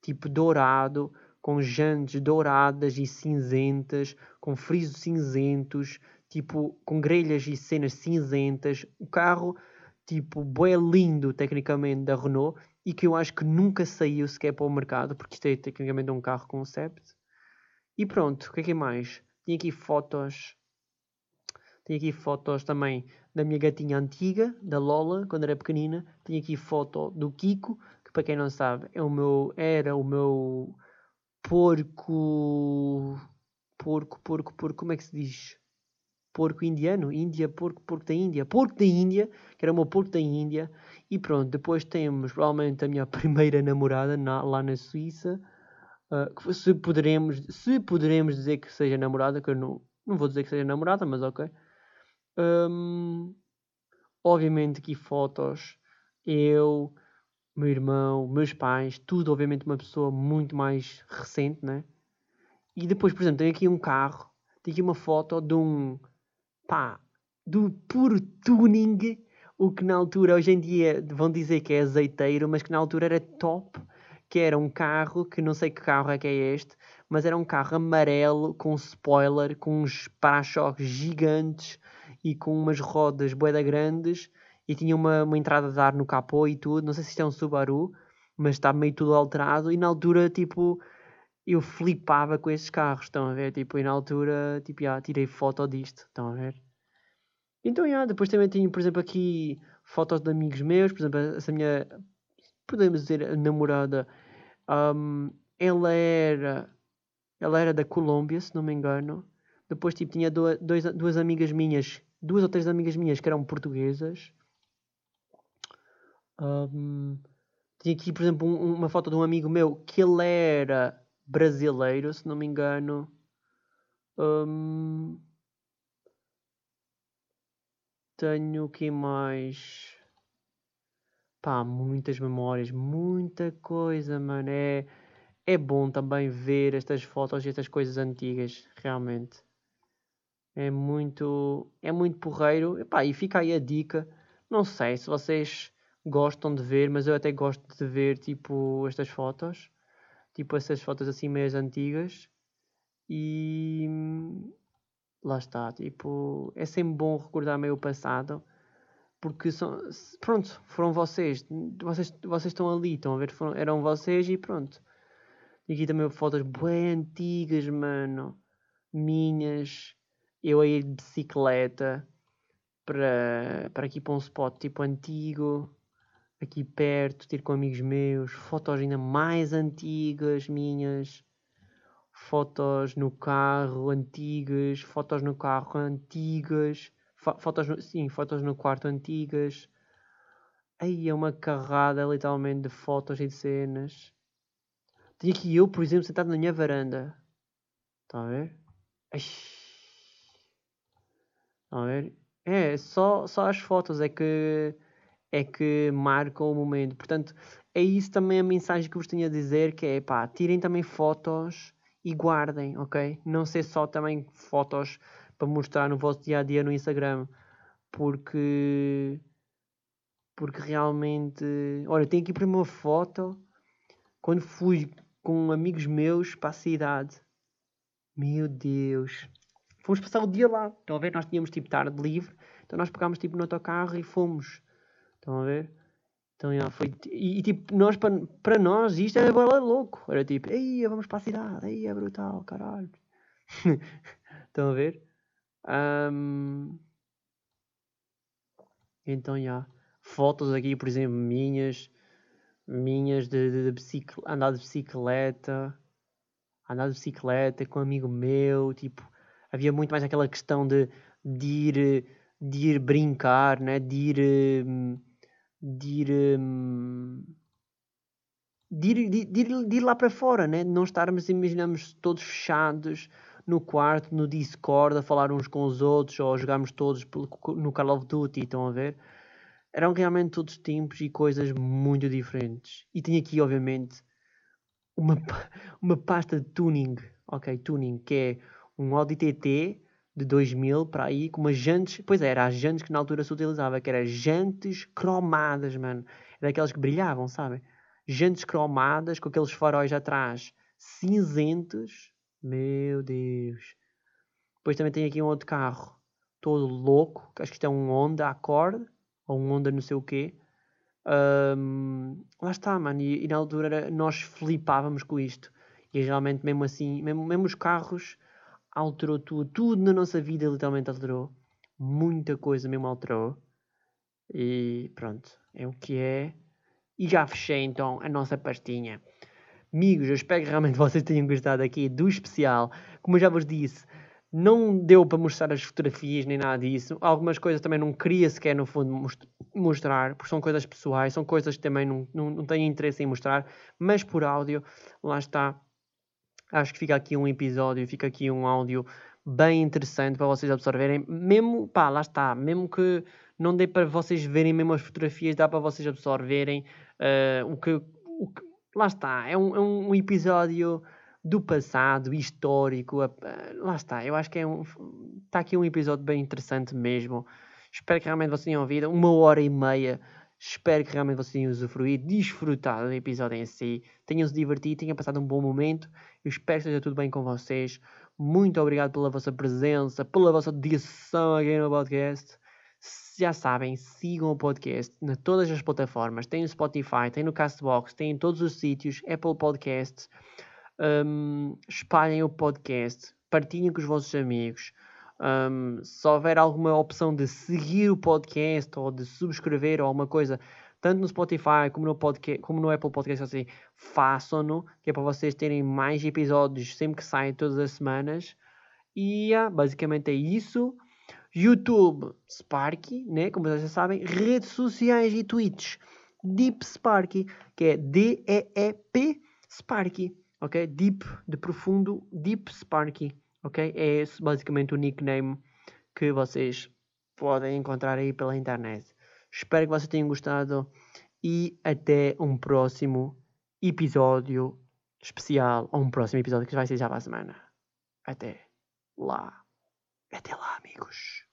tipo dourado, com jantes douradas e cinzentas, com frisos cinzentos, tipo com grelhas e cenas cinzentas. O carro, tipo, é lindo tecnicamente da Renault e que eu acho que nunca saiu sequer para o mercado, porque isto é tecnicamente um carro concept. E pronto, o que é que é mais? Tinha aqui fotos. Tinha aqui fotos também da minha gatinha antiga, da Lola, quando era pequenina. Tinha aqui foto do Kiko, que para quem não sabe é o meu, era o meu porco. Porco, porco, porco, como é que se diz? Porco indiano? Índia, porco, porco da Índia. Porco da Índia, que era o meu porco da Índia. E pronto, depois temos provavelmente a minha [LAUGHS] primeira namorada na, lá na Suíça. Uh, se, poderemos, se poderemos dizer que seja namorada, que eu não, não vou dizer que seja namorada, mas ok. Um, obviamente aqui fotos, eu, meu irmão, meus pais, tudo obviamente uma pessoa muito mais recente, né? E depois, por exemplo, tem aqui um carro, tem aqui uma foto de um, pá, do puro tuning o que na altura, hoje em dia, vão dizer que é azeiteiro, mas que na altura era top, que era um carro, que não sei que carro é que é este, mas era um carro amarelo, com spoiler, com uns para-choques gigantes e com umas rodas boeda grandes, e tinha uma, uma entrada de ar no capô e tudo, não sei se isto é um Subaru, mas está meio tudo alterado, e na altura, tipo, eu flipava com esses carros, estão a ver? Tipo, e na altura, tipo, já, tirei foto disto, estão a ver? Então, yeah, depois também tenho, por exemplo, aqui fotos de amigos meus, por exemplo, essa minha, podemos dizer, namorada, um, ela era, ela era da Colômbia, se não me engano. Depois, tipo, tinha duas, dois, duas amigas minhas, duas ou três amigas minhas que eram portuguesas. Um, tinha aqui, por exemplo, um, uma foto de um amigo meu que ele era brasileiro, se não me engano. Um, tenho que mais. Pá, muitas memórias, muita coisa, mano. É, é bom também ver estas fotos e estas coisas antigas, realmente. É muito, é muito porreiro. E, pá, e fica aí a dica. Não sei se vocês gostam de ver, mas eu até gosto de ver, tipo, estas fotos. Tipo, essas fotos assim meias antigas. E lá está, tipo, é sempre bom recordar meio o passado, porque são, pronto, foram vocês, vocês, vocês estão ali, estão a ver, foram, eram vocês e pronto. E aqui também fotos bem antigas, mano, minhas, eu a ir de bicicleta para, para aqui para um spot tipo antigo, aqui perto, ter com amigos meus, fotos ainda mais antigas minhas fotos no carro antigas, fotos no carro antigas, fotos no, sim, fotos no quarto antigas. Aí é uma carrada literalmente de fotos e de cenas. Tinha aqui eu, por exemplo, sentado na minha varanda. Está a ver? Está a ver? É, só, só as fotos é que é que marcam o momento. Portanto, é isso também a mensagem que vos tinha a dizer, que é pá, tirem também fotos e guardem, ok? Não ser só também fotos para mostrar no vosso dia a dia no Instagram, porque porque realmente, olha, tenho aqui para uma foto quando fui com amigos meus para a cidade. Meu Deus. Fomos passar o dia lá. Estão a ver? Nós tínhamos tipo tarde livre. Então nós pegámos tipo no autocarro e fomos. Estão a ver? Então, já, foi, e, e, tipo, nós, para, para nós, isto era bola louco. Era tipo, ei, vamos para a cidade, ei, é brutal, caralho. [LAUGHS] Estão a ver? Um, então, já. Fotos aqui, por exemplo, minhas, minhas de, de, de andar de bicicleta, andar de bicicleta com um amigo meu, tipo, havia muito mais aquela questão de, de ir, de ir brincar, né? de ir, hum, de ir, hum, de ir, de, de ir, de ir lá para fora, né? de não estarmos, imaginamos, todos fechados no quarto, no Discord, a falar uns com os outros, ou a jogarmos todos no Call of Duty, estão a ver? Eram realmente todos tempos e coisas muito diferentes. E tem aqui, obviamente, uma, uma pasta de tuning, ok, tuning, que é um Audi TT de 2000 para aí, com umas jantes, pois é, era as jantes que na altura se utilizava, que eram jantes cromadas, mano, era aquelas que brilhavam, sabem? Jantes cromadas, com aqueles faróis atrás cinzentos, meu Deus. Depois também tem aqui um outro carro, todo louco, que acho que isto é um Honda Accord, ou um Honda não sei o quê. Um, lá está, mano, e, e, na altura nós flipávamos com isto. E geralmente, mesmo assim, mesmo, mesmo os carros alterou tudo, tudo na nossa vida literalmente alterou. Muita coisa mesmo alterou. E pronto, é o que é. E já fechei então a nossa pastinha. Amigos, eu espero que realmente [LAUGHS] vocês tenham gostado aqui do especial. Como eu já vos disse, não deu para mostrar as fotografias nem nada disso. Algumas coisas também não queria sequer, no fundo, mostrar, porque são coisas pessoais, são coisas que também não, não, não tenho interesse em mostrar, mas por áudio, lá está. Acho que fica aqui um episódio, fica aqui um áudio bem interessante para vocês absorverem. Mesmo, pá, lá está, mesmo que não dê para vocês verem mesmo as fotografias, dá para vocês absorverem uh, o, que, o que. Lá está, é um, é um episódio do passado, histórico. Uh, lá está, eu acho que é um. Está aqui um episódio bem interessante mesmo. Espero que realmente vocês tenham ouvido. Uma hora e meia. Espero que realmente vocês tenham usufruído, desfrutado do episódio em si. Tenham se divertido, tenham passado um bom momento. Eu espero que esteja tudo bem com vocês. Muito obrigado pela vossa presença, pela vossa dedicação aqui no podcast. Já sabem, sigam o podcast em todas as plataformas. Tem no Spotify, tem no Castbox, tem em todos os sítios, Apple Podcasts. Um, espalhem o podcast, partilhem com os vossos amigos. Um, se houver alguma opção de seguir o podcast ou de subscrever ou alguma coisa, tanto no Spotify como no, podcast, como no Apple Podcast, assim, façam-no, que é para vocês terem mais episódios sempre que saem todas as semanas. E yeah, basicamente é isso. YouTube, Sparky, né? como vocês já sabem, redes sociais e tweets, Deep Sparky, que é D-E-E-P Sparky, ok? Deep, de profundo, Deep Sparky, ok? É esse basicamente o nickname que vocês podem encontrar aí pela internet. Espero que vocês tenham gostado e até um próximo episódio especial ou um próximo episódio que vai ser já para a semana. Até lá. Até lá, amigos.